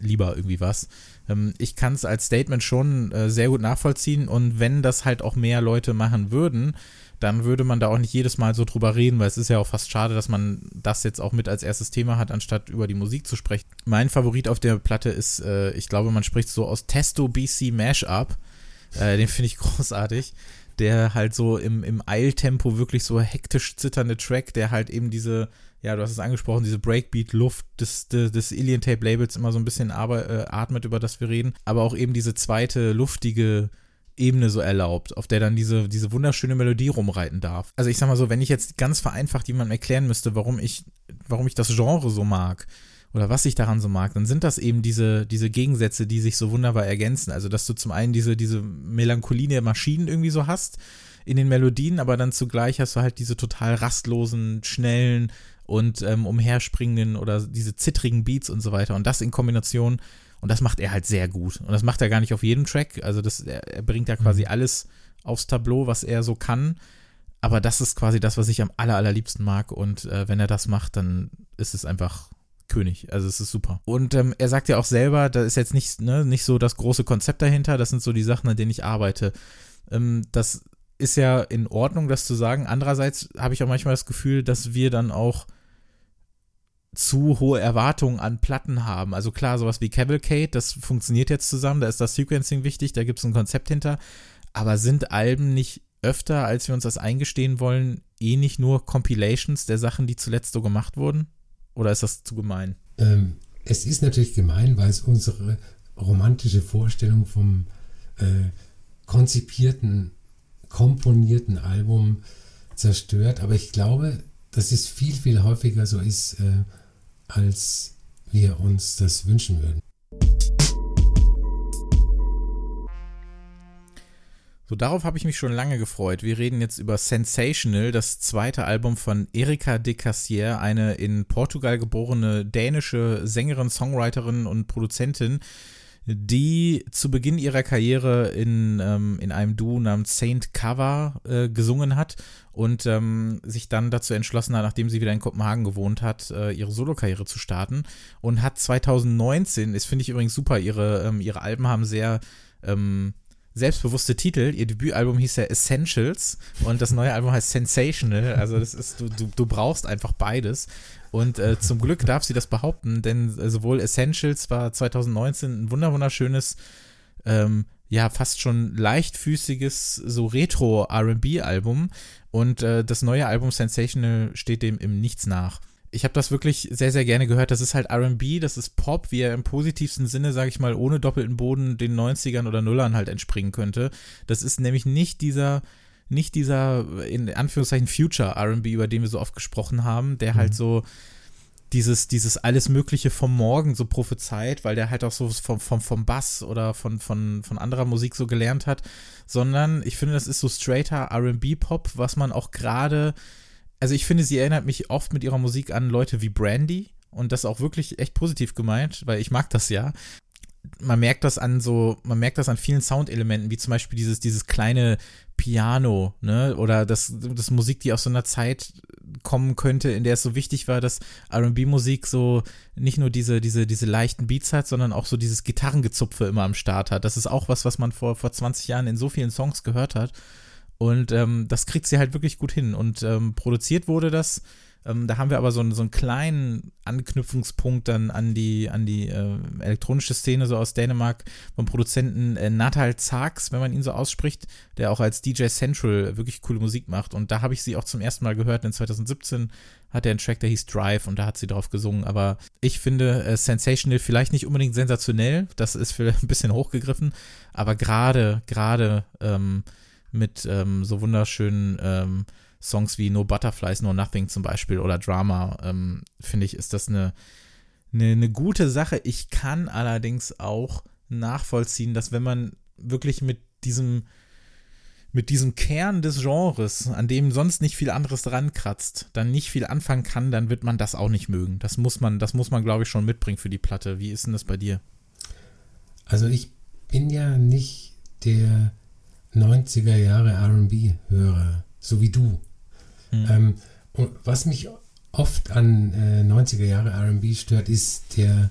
lieber irgendwie was. Ähm, ich kann es als Statement schon äh, sehr gut nachvollziehen und wenn das halt auch mehr Leute machen würden, dann würde man da auch nicht jedes Mal so drüber reden, weil es ist ja auch fast schade, dass man das jetzt auch mit als erstes Thema hat, anstatt über die Musik zu sprechen. Mein Favorit auf der Platte ist, äh, ich glaube, man spricht so aus Testo BC Mashup. Äh, den finde ich großartig der halt so im, im Eiltempo wirklich so hektisch zitternde Track, der halt eben diese, ja, du hast es angesprochen, diese Breakbeat-Luft des, des, des Alien Tape Labels immer so ein bisschen aber, äh, atmet, über das wir reden, aber auch eben diese zweite luftige Ebene so erlaubt, auf der dann diese, diese wunderschöne Melodie rumreiten darf. Also ich sag mal so, wenn ich jetzt ganz vereinfacht jemandem erklären müsste, warum ich, warum ich das Genre so mag, oder was ich daran so mag, dann sind das eben diese, diese Gegensätze, die sich so wunderbar ergänzen. Also, dass du zum einen diese, diese Melancholie der Maschinen irgendwie so hast in den Melodien, aber dann zugleich hast du halt diese total rastlosen, schnellen und ähm, umherspringenden oder diese zittrigen Beats und so weiter. Und das in Kombination, und das macht er halt sehr gut. Und das macht er gar nicht auf jedem Track. Also, das, er, er bringt ja quasi mhm. alles aufs Tableau, was er so kann. Aber das ist quasi das, was ich am aller, allerliebsten mag. Und äh, wenn er das macht, dann ist es einfach König. Also es ist super. Und ähm, er sagt ja auch selber, da ist jetzt nicht, ne, nicht so das große Konzept dahinter, das sind so die Sachen, an denen ich arbeite. Ähm, das ist ja in Ordnung, das zu sagen. Andererseits habe ich auch manchmal das Gefühl, dass wir dann auch zu hohe Erwartungen an Platten haben. Also klar, sowas wie Cavalcade, das funktioniert jetzt zusammen, da ist das Sequencing wichtig, da gibt es ein Konzept hinter. Aber sind Alben nicht öfter, als wir uns das eingestehen wollen, eh nicht nur Compilations der Sachen, die zuletzt so gemacht wurden? Oder ist das zu gemein? Ähm, es ist natürlich gemein, weil es unsere romantische Vorstellung vom äh, konzipierten, komponierten Album zerstört. Aber ich glaube, dass es viel, viel häufiger so ist, äh, als wir uns das wünschen würden. So, darauf habe ich mich schon lange gefreut. Wir reden jetzt über Sensational, das zweite Album von Erika de Cassier, eine in Portugal geborene dänische Sängerin, Songwriterin und Produzentin, die zu Beginn ihrer Karriere in, ähm, in einem Duo namens Saint Cover äh, gesungen hat und ähm, sich dann dazu entschlossen hat, nachdem sie wieder in Kopenhagen gewohnt hat, äh, ihre Solokarriere zu starten und hat 2019, das finde ich übrigens super, ihre, ähm, ihre Alben haben sehr ähm, selbstbewusste Titel. Ihr Debütalbum hieß ja Essentials und das neue Album heißt Sensational. Also das ist, du, du, du brauchst einfach beides. Und äh, zum Glück darf sie das behaupten, denn äh, sowohl Essentials war 2019 ein wunderschönes, ähm, ja, fast schon leichtfüßiges, so Retro-RB-Album. Und äh, das neue Album Sensational steht dem im Nichts nach ich habe das wirklich sehr, sehr gerne gehört. Das ist halt RB, das ist Pop, wie er im positivsten Sinne, sage ich mal, ohne doppelten Boden den 90ern oder Nullern halt entspringen könnte. Das ist nämlich nicht dieser, nicht dieser, in Anführungszeichen, Future RB, über den wir so oft gesprochen haben, der halt mhm. halt so dieses, dieses alles Mögliche vom Morgen so prophezeit, weil der halt auch so vom, vom, vom Bass oder von, von, von anderer Musik so gelernt hat, sondern ich finde, das ist so straighter RB-Pop, was man auch gerade also ich finde, sie erinnert mich oft mit ihrer Musik an Leute wie Brandy und das auch wirklich echt positiv gemeint, weil ich mag das ja. Man merkt das an so, man merkt das an vielen Soundelementen, wie zum Beispiel dieses, dieses kleine Piano, ne, oder das, das Musik, die aus so einer Zeit kommen könnte, in der es so wichtig war, dass R&B-Musik so nicht nur diese, diese, diese leichten Beats hat, sondern auch so dieses Gitarrengezupfe immer am Start hat. Das ist auch was, was man vor, vor 20 Jahren in so vielen Songs gehört hat. Und ähm, das kriegt sie halt wirklich gut hin. Und ähm, produziert wurde das. Ähm, da haben wir aber so, einen, so einen kleinen Anknüpfungspunkt dann an die, an die äh, elektronische Szene so aus Dänemark vom Produzenten äh, Natal Zarks, wenn man ihn so ausspricht, der auch als DJ Central wirklich coole Musik macht. Und da habe ich sie auch zum ersten Mal gehört. In 2017 hat er einen Track, der hieß Drive und da hat sie drauf gesungen. Aber ich finde äh, Sensational vielleicht nicht unbedingt sensationell. Das ist vielleicht ein bisschen hochgegriffen. Aber gerade, gerade, ähm, mit ähm, so wunderschönen ähm, Songs wie No Butterflies, No Nothing zum Beispiel oder Drama, ähm, finde ich, ist das eine, eine, eine gute Sache. Ich kann allerdings auch nachvollziehen, dass wenn man wirklich mit diesem mit diesem Kern des Genres, an dem sonst nicht viel anderes dran kratzt, dann nicht viel anfangen kann, dann wird man das auch nicht mögen. Das muss man, das muss man, glaube ich, schon mitbringen für die Platte. Wie ist denn das bei dir? Also ich bin ja nicht der 90er Jahre RB-Hörer, so wie du. Mhm. Ähm, und was mich oft an äh, 90er Jahre RB stört, ist der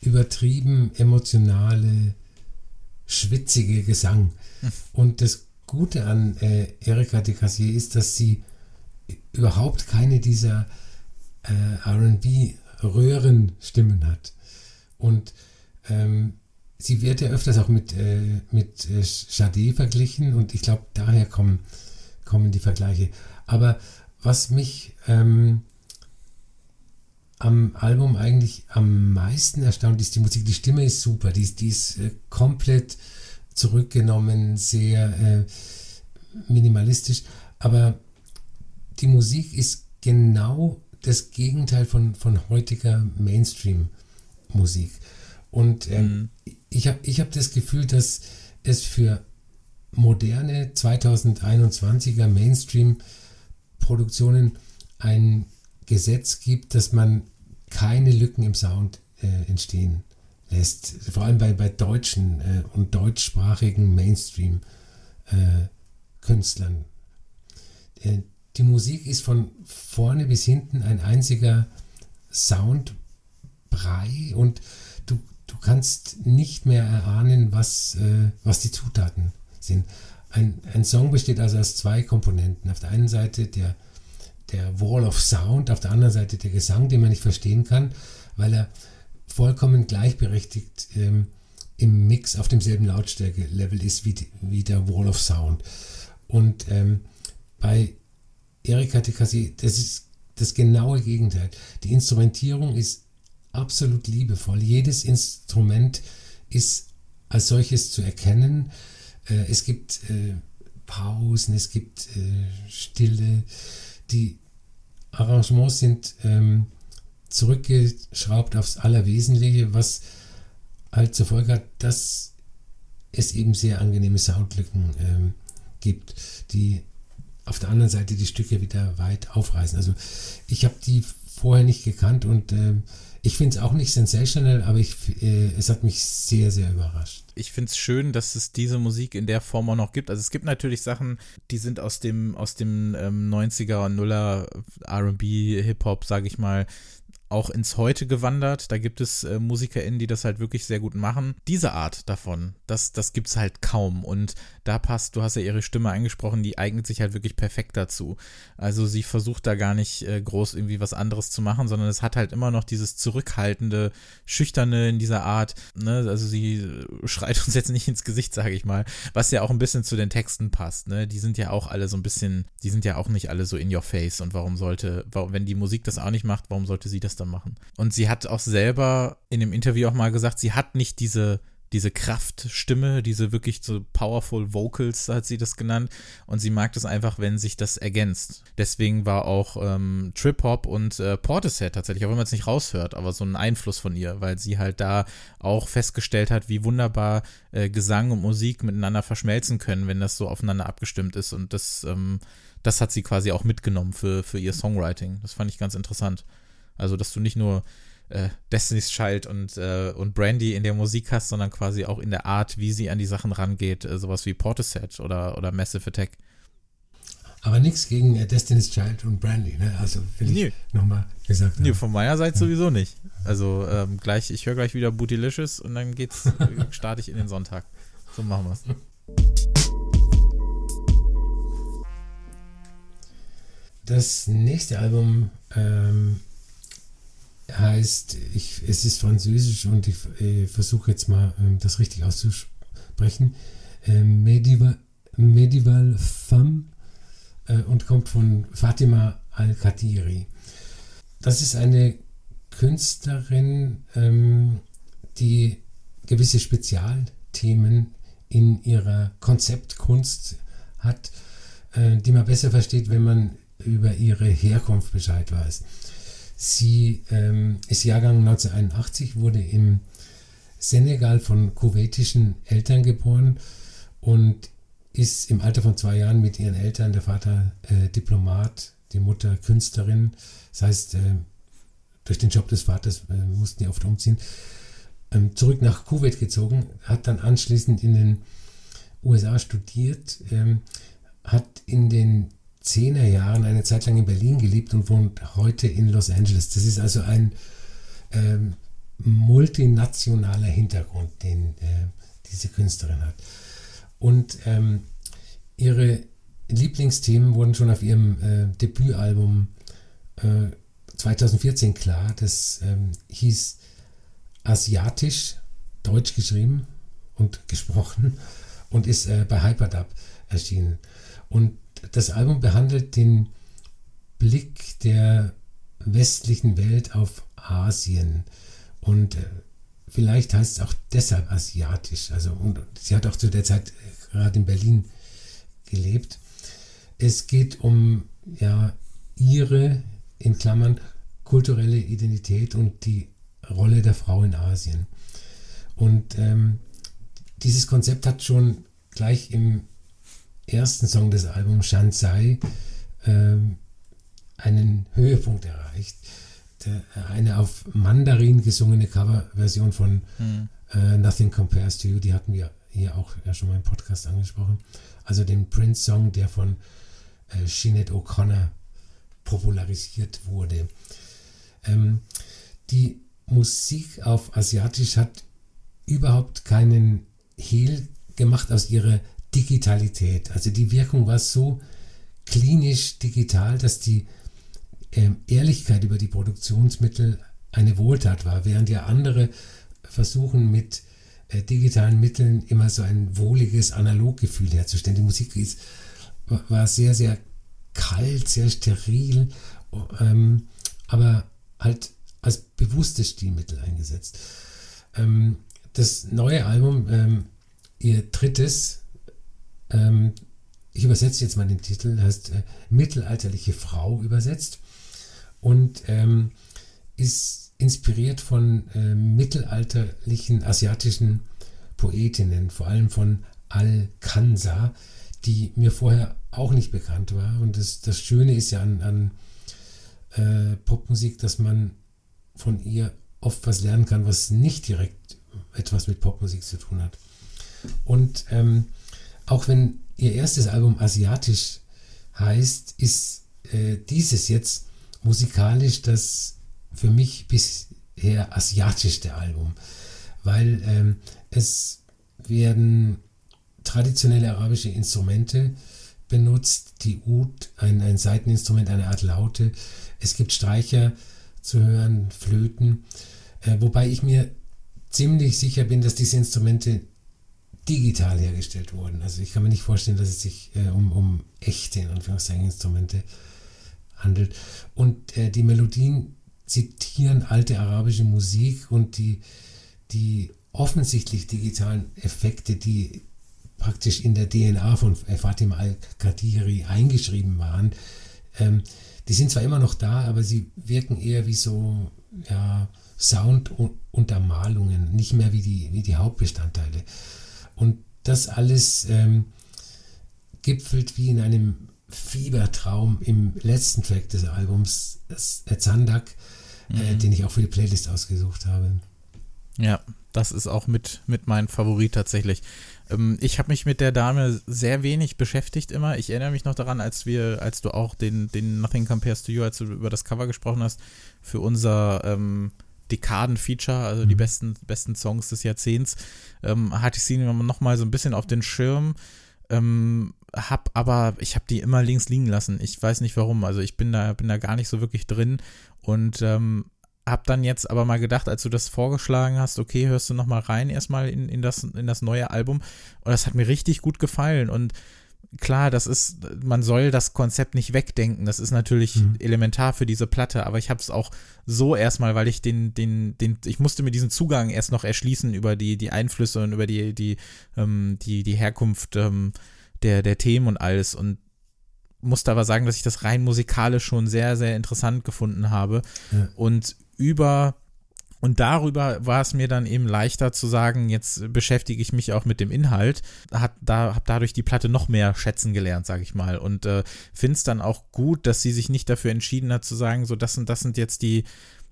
übertrieben emotionale, schwitzige Gesang. Mhm. Und das Gute an äh, Erika de Cassier ist, dass sie überhaupt keine dieser äh, RB-Röhrenstimmen hat. Und ähm, sie wird ja öfters auch mit, äh, mit äh, Jade verglichen und ich glaube, daher kommen, kommen die Vergleiche. Aber was mich ähm, am Album eigentlich am meisten erstaunt, ist die Musik. Die Stimme ist super, die ist, die ist äh, komplett zurückgenommen, sehr äh, minimalistisch. Aber die Musik ist genau das Gegenteil von, von heutiger Mainstream-Musik. Und ähm, mhm. ich habe ich hab das Gefühl, dass es für moderne 2021er Mainstream-Produktionen ein Gesetz gibt, dass man keine Lücken im Sound äh, entstehen lässt. Vor allem bei, bei deutschen äh, und deutschsprachigen Mainstream-Künstlern. Äh, die Musik ist von vorne bis hinten ein einziger Soundbrei und du, du kannst nicht mehr erahnen, was, äh, was die Zutaten sind. Ein, ein Song besteht also aus zwei Komponenten. Auf der einen Seite der, der Wall of Sound, auf der anderen Seite der Gesang, den man nicht verstehen kann, weil er vollkommen gleichberechtigt ähm, im Mix auf demselben Lautstärke-Level ist wie, wie der Wall of Sound. Und ähm, bei Erika Tekasi, das ist das genaue Gegenteil. Die Instrumentierung ist absolut liebevoll. Jedes Instrument ist als solches zu erkennen. Äh, es gibt äh, Pausen, es gibt äh, Stille. Die Arrangements sind ähm, zurückgeschraubt aufs Allerwesentliche, was halt zur Folge hat, dass es eben sehr angenehme Soundlücken ähm, gibt, die auf der anderen Seite die Stücke wieder weit aufreißen. Also ich habe die vorher nicht gekannt und äh, ich finde es auch nicht sensational, aber ich, äh, es hat mich sehr, sehr überrascht. Ich finde es schön, dass es diese Musik in der Form auch noch gibt. Also es gibt natürlich Sachen, die sind aus dem, aus dem ähm, 90er und Nuller RB, Hip-Hop, sage ich mal, auch ins Heute gewandert. Da gibt es äh, MusikerInnen, die das halt wirklich sehr gut machen. Diese Art davon, das, das gibt es halt kaum. Und da passt, du hast ja ihre Stimme angesprochen, die eignet sich halt wirklich perfekt dazu. Also sie versucht da gar nicht äh, groß irgendwie was anderes zu machen, sondern es hat halt immer noch dieses zurückhaltende, schüchterne in dieser Art. Ne? Also sie schreit uns jetzt nicht ins Gesicht, sage ich mal, was ja auch ein bisschen zu den Texten passt. Ne? Die sind ja auch alle so ein bisschen, die sind ja auch nicht alle so in your face. Und warum sollte, wenn die Musik das auch nicht macht, warum sollte sie das dann machen? Und sie hat auch selber in dem Interview auch mal gesagt, sie hat nicht diese diese Kraftstimme, diese wirklich so powerful Vocals, hat sie das genannt. Und sie mag das einfach, wenn sich das ergänzt. Deswegen war auch ähm, Trip Hop und äh, Portishead tatsächlich, auch wenn man es nicht raushört, aber so ein Einfluss von ihr, weil sie halt da auch festgestellt hat, wie wunderbar äh, Gesang und Musik miteinander verschmelzen können, wenn das so aufeinander abgestimmt ist. Und das, ähm, das hat sie quasi auch mitgenommen für, für ihr Songwriting. Das fand ich ganz interessant. Also, dass du nicht nur äh, Destiny's Child und, äh, und Brandy in der Musik hast, sondern quasi auch in der Art, wie sie an die Sachen rangeht, äh, sowas wie Portishead oder, oder Massive Attack. Aber nichts gegen äh, Destiny's Child und Brandy, ne? Also will ich nee. nochmal gesagt haben. Nee, von meiner Seite ja. sowieso nicht. Also ähm, gleich, ich höre gleich wieder Bootylicious und dann geht's, starte ich in den Sonntag. So machen wir's. Das nächste Album ähm, heißt, ich, es ist französisch und ich äh, versuche jetzt mal ähm, das richtig auszusprechen. Äh, Medieval, Medieval Femme äh, und kommt von Fatima Al-Khatiri. Das ist eine Künstlerin, ähm, die gewisse Spezialthemen in ihrer Konzeptkunst hat, äh, die man besser versteht, wenn man über ihre Herkunft Bescheid weiß. Sie ähm, ist Jahrgang 1981, wurde im Senegal von kuwaitischen Eltern geboren und ist im Alter von zwei Jahren mit ihren Eltern, der Vater äh, Diplomat, die Mutter Künstlerin, das heißt, äh, durch den Job des Vaters äh, mussten die oft umziehen, ähm, zurück nach Kuwait gezogen, hat dann anschließend in den USA studiert, ähm, hat in den zehner Jahren eine Zeit lang in Berlin gelebt und wohnt heute in Los Angeles. Das ist also ein ähm, multinationaler Hintergrund, den äh, diese Künstlerin hat. Und ähm, ihre Lieblingsthemen wurden schon auf ihrem äh, Debütalbum äh, 2014 klar. Das ähm, hieß Asiatisch, deutsch geschrieben und gesprochen und ist äh, bei Hyperdub erschienen. Und das Album behandelt den Blick der westlichen Welt auf Asien und äh, vielleicht heißt es auch deshalb asiatisch. Also, und sie hat auch zu der Zeit äh, gerade in Berlin gelebt. Es geht um ja, ihre, in Klammern, kulturelle Identität und die Rolle der Frau in Asien. Und ähm, dieses Konzept hat schon gleich im ersten Song des Albums Shansai ähm, einen Höhepunkt erreicht. Der, eine auf Mandarin gesungene Coverversion von hm. äh, Nothing Compares to You, die hatten wir hier auch ja schon mal im Podcast angesprochen. Also den Prince-Song, der von äh, Sinead O'Connor popularisiert wurde. Ähm, die Musik auf Asiatisch hat überhaupt keinen Hehl gemacht aus ihrer Digitalität. Also die Wirkung war so klinisch digital, dass die ähm, Ehrlichkeit über die Produktionsmittel eine Wohltat war, während ja andere versuchen mit äh, digitalen Mitteln immer so ein wohliges Analoggefühl herzustellen. Die Musik ist, war sehr, sehr kalt, sehr steril, ähm, aber halt als bewusstes Stilmittel eingesetzt. Ähm, das neue Album, ähm, ihr drittes, ähm, ich übersetze jetzt mal den Titel, heißt äh, Mittelalterliche Frau übersetzt und ähm, ist inspiriert von äh, mittelalterlichen asiatischen Poetinnen, vor allem von Al-Kansa, die mir vorher auch nicht bekannt war. Und das, das Schöne ist ja an, an äh, Popmusik, dass man von ihr oft was lernen kann, was nicht direkt etwas mit Popmusik zu tun hat. Und ähm, auch wenn ihr erstes Album asiatisch heißt, ist äh, dieses jetzt musikalisch das für mich bisher asiatischste Album, weil ähm, es werden traditionelle arabische Instrumente benutzt, die Ud, ein, ein Seiteninstrument, eine Art Laute. Es gibt Streicher zu hören, Flöten, äh, wobei ich mir ziemlich sicher bin, dass diese Instrumente digital hergestellt wurden. Also ich kann mir nicht vorstellen, dass es sich äh, um, um echte, in Anführungszeichen, Instrumente handelt. Und äh, die Melodien zitieren alte arabische Musik und die, die offensichtlich digitalen Effekte, die praktisch in der DNA von Fatima al-Qadiri eingeschrieben waren, die sind zwar immer noch da, aber sie wirken eher wie so ja, Sounduntermalungen, nicht mehr wie die, wie die Hauptbestandteile. Und das alles ähm, gipfelt wie in einem Fiebertraum im letzten Track des Albums, das Zandak, äh, mhm. äh, den ich auch für die Playlist ausgesucht habe. Ja, das ist auch mit, mit mein Favorit tatsächlich. Ähm, ich habe mich mit der Dame sehr wenig beschäftigt immer. Ich erinnere mich noch daran, als wir, als du auch den, den Nothing Compares to You, als du über das Cover gesprochen hast, für unser ähm, Dekaden-Feature, also mhm. die besten, besten Songs des Jahrzehnts, ähm, hatte ich sie noch mal so ein bisschen auf den Schirm. Ähm, hab aber, ich habe die immer links liegen lassen. Ich weiß nicht warum. Also ich bin da, bin da gar nicht so wirklich drin und ähm, hab dann jetzt aber mal gedacht, als du das vorgeschlagen hast, okay, hörst du noch mal rein erstmal in, in, das, in das neue Album und das hat mir richtig gut gefallen und klar, das ist, man soll das Konzept nicht wegdenken, das ist natürlich mhm. elementar für diese Platte, aber ich habe es auch so erstmal, weil ich den, den, den, ich musste mir diesen Zugang erst noch erschließen über die, die Einflüsse und über die, die, ähm, die, die Herkunft ähm, der, der Themen und alles und musste aber sagen, dass ich das rein musikalisch schon sehr, sehr interessant gefunden habe ja. und über und darüber war es mir dann eben leichter zu sagen, jetzt beschäftige ich mich auch mit dem Inhalt, hat da habe dadurch die Platte noch mehr schätzen gelernt, sage ich mal und äh, finde es dann auch gut, dass sie sich nicht dafür entschieden hat zu sagen, so das sind das sind jetzt die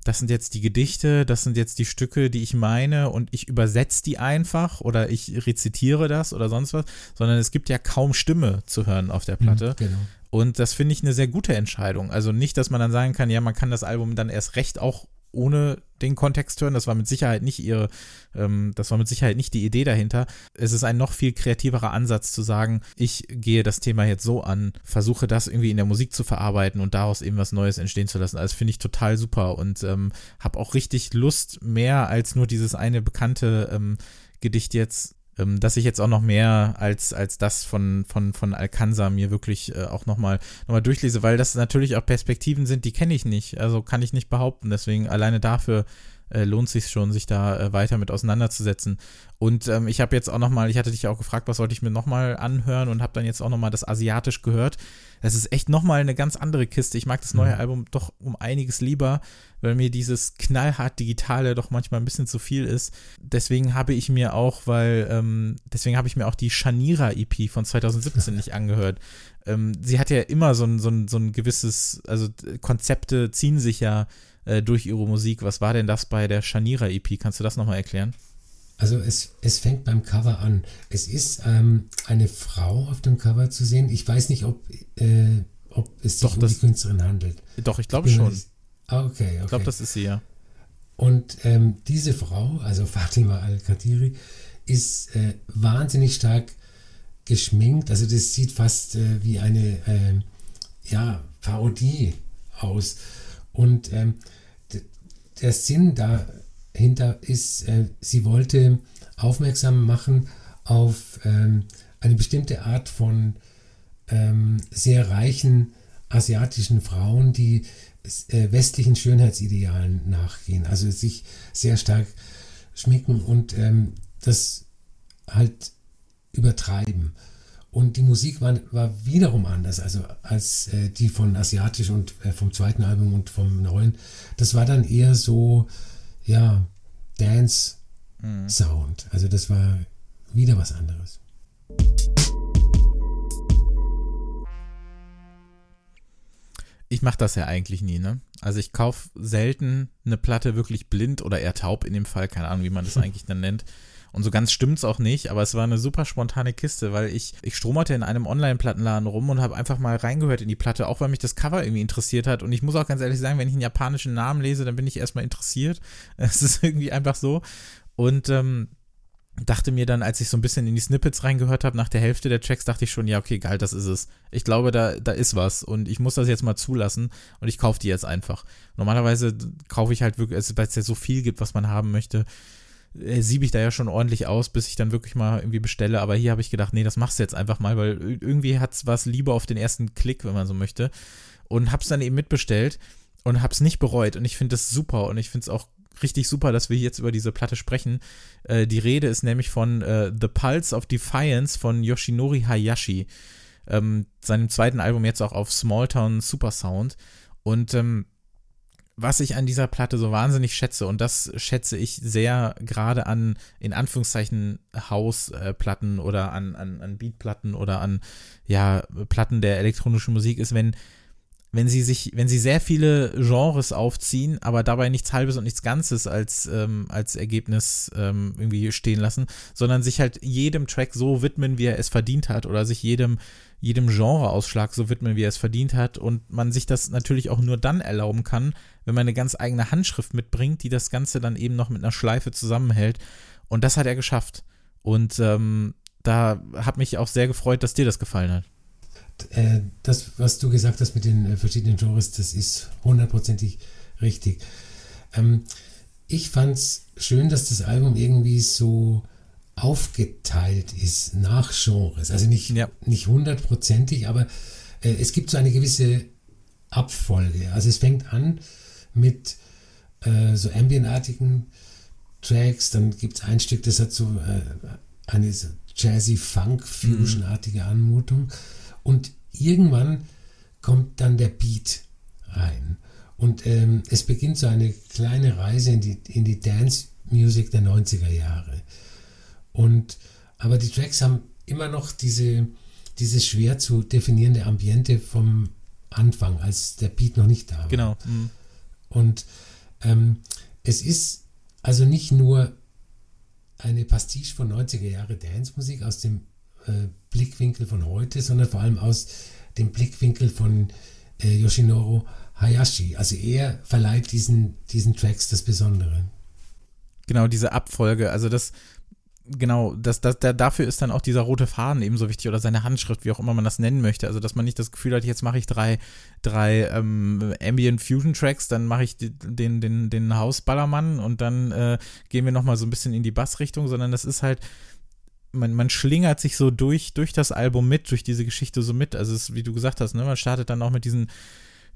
das sind jetzt die Gedichte, das sind jetzt die Stücke, die ich meine und ich übersetze die einfach oder ich rezitiere das oder sonst was, sondern es gibt ja kaum Stimme zu hören auf der mhm, Platte. Mhm, genau. Und das finde ich eine sehr gute Entscheidung. Also nicht, dass man dann sagen kann, ja, man kann das Album dann erst recht auch ohne den Kontext hören. Das war mit Sicherheit nicht ihre, ähm, das war mit Sicherheit nicht die Idee dahinter. Es ist ein noch viel kreativerer Ansatz zu sagen, ich gehe das Thema jetzt so an, versuche das irgendwie in der Musik zu verarbeiten und daraus eben was Neues entstehen zu lassen. Also finde ich total super und ähm, habe auch richtig Lust, mehr als nur dieses eine bekannte ähm, Gedicht jetzt dass ich jetzt auch noch mehr als, als das von, von, von Alcanza mir wirklich äh, auch nochmal noch mal durchlese, weil das natürlich auch Perspektiven sind, die kenne ich nicht. Also kann ich nicht behaupten. Deswegen alleine dafür äh, lohnt sich schon, sich da äh, weiter mit auseinanderzusetzen. Und ähm, ich habe jetzt auch nochmal, ich hatte dich auch gefragt, was sollte ich mir nochmal anhören und habe dann jetzt auch nochmal das Asiatisch gehört. Das ist echt nochmal eine ganz andere Kiste. Ich mag das neue mhm. Album doch um einiges lieber, weil mir dieses knallhart Digitale doch manchmal ein bisschen zu viel ist. Deswegen habe ich mir auch, weil, ähm, deswegen habe ich mir auch die Shanira EP von 2017 nicht angehört. Ähm, sie hat ja immer so ein, so, ein, so ein gewisses, also Konzepte ziehen sich ja äh, durch ihre Musik. Was war denn das bei der Shanira EP? Kannst du das nochmal erklären? Also es, es fängt beim Cover an. Es ist ähm, eine Frau auf dem Cover zu sehen. Ich weiß nicht, ob, äh, ob es sich doch, um das, die Künstlerin handelt. Doch, ich glaube schon. Ah, okay, okay. Ich glaube, das ist sie, ja. Und ähm, diese Frau, also Fatima Al-Khatiri, ist äh, wahnsinnig stark geschminkt. Also das sieht fast äh, wie eine äh, ja, Parodie aus. Und ähm, der Sinn dahinter ist, äh, sie wollte aufmerksam machen auf ähm, eine bestimmte Art von ähm, sehr reichen asiatischen Frauen, die äh, westlichen Schönheitsidealen nachgehen, also sich sehr stark schminken und ähm, das halt übertreiben. Und die Musik war, war wiederum anders, also als äh, die von Asiatisch und äh, vom zweiten Album und vom neuen. Das war dann eher so, ja, Dance-Sound. Mhm. Also das war wieder was anderes. Ich mache das ja eigentlich nie, ne? Also ich kaufe selten eine Platte wirklich blind oder eher taub in dem Fall, keine Ahnung, wie man das eigentlich dann nennt. Und so ganz stimmt's auch nicht, aber es war eine super spontane Kiste, weil ich, ich stromerte in einem Online-Plattenladen rum und habe einfach mal reingehört in die Platte, auch weil mich das Cover irgendwie interessiert hat. Und ich muss auch ganz ehrlich sagen, wenn ich einen japanischen Namen lese, dann bin ich erstmal interessiert. Es ist irgendwie einfach so. Und ähm, dachte mir dann, als ich so ein bisschen in die Snippets reingehört habe, nach der Hälfte der Tracks, dachte ich schon, ja, okay, geil, das ist es. Ich glaube, da, da ist was und ich muss das jetzt mal zulassen und ich kaufe die jetzt einfach. Normalerweise kaufe ich halt wirklich, weil es ja so viel gibt, was man haben möchte, siebe ich da ja schon ordentlich aus, bis ich dann wirklich mal irgendwie bestelle. Aber hier habe ich gedacht, nee, das machst du jetzt einfach mal, weil irgendwie hat es was lieber auf den ersten Klick, wenn man so möchte. Und hab's dann eben mitbestellt und hab's nicht bereut. Und ich finde das super und ich finde es auch richtig super, dass wir jetzt über diese Platte sprechen. Äh, die Rede ist nämlich von äh, The Pulse of Defiance von Yoshinori Hayashi. Ähm, seinem zweiten Album jetzt auch auf Smalltown Super Sound. Und ähm, was ich an dieser Platte so wahnsinnig schätze, und das schätze ich sehr gerade an, in Anführungszeichen, Hausplatten oder an, an, an Beatplatten oder an, ja, Platten der elektronischen Musik, ist, wenn, wenn sie sich, wenn sie sehr viele Genres aufziehen, aber dabei nichts Halbes und nichts Ganzes als, ähm, als Ergebnis ähm, irgendwie stehen lassen, sondern sich halt jedem Track so widmen, wie er es verdient hat, oder sich jedem jedem Genreausschlag so widmen, wie er es verdient hat und man sich das natürlich auch nur dann erlauben kann, wenn man eine ganz eigene Handschrift mitbringt, die das Ganze dann eben noch mit einer Schleife zusammenhält und das hat er geschafft und ähm, da hat mich auch sehr gefreut, dass dir das gefallen hat. Äh, das, was du gesagt hast mit den äh, verschiedenen Genres, das ist hundertprozentig richtig. Ähm, ich fand es schön, dass das Album irgendwie so aufgeteilt ist nach Genres. Also nicht, ja. nicht hundertprozentig, aber äh, es gibt so eine gewisse Abfolge. Also es fängt an mit äh, so ambientartigen Tracks, dann gibt es ein Stück, das hat so äh, eine so jazzy Funk-Fusion-artige Anmutung und irgendwann kommt dann der Beat rein. Und ähm, es beginnt so eine kleine Reise in die, in die Dance-Music der 90er Jahre. Und, aber die Tracks haben immer noch diese, dieses schwer zu definierende Ambiente vom Anfang, als der Beat noch nicht da war. Genau. Mhm. Und ähm, es ist also nicht nur eine Pastiche von 90er Jahre Dance-Musik aus dem äh, Blickwinkel von heute, sondern vor allem aus dem Blickwinkel von äh, Yoshinoro Hayashi. Also er verleiht diesen, diesen Tracks das Besondere. Genau, diese Abfolge. Also das, genau, das, das, da, dafür ist dann auch dieser rote Faden ebenso wichtig oder seine Handschrift, wie auch immer man das nennen möchte. Also, dass man nicht das Gefühl hat, jetzt mache ich drei, drei ähm, Ambient Fusion Tracks, dann mache ich den, den, den Hausballermann und dann äh, gehen wir nochmal so ein bisschen in die Bassrichtung, sondern das ist halt, man, man schlingert sich so durch, durch das Album mit, durch diese Geschichte so mit. Also, es ist, wie du gesagt hast, ne, man startet dann auch mit diesen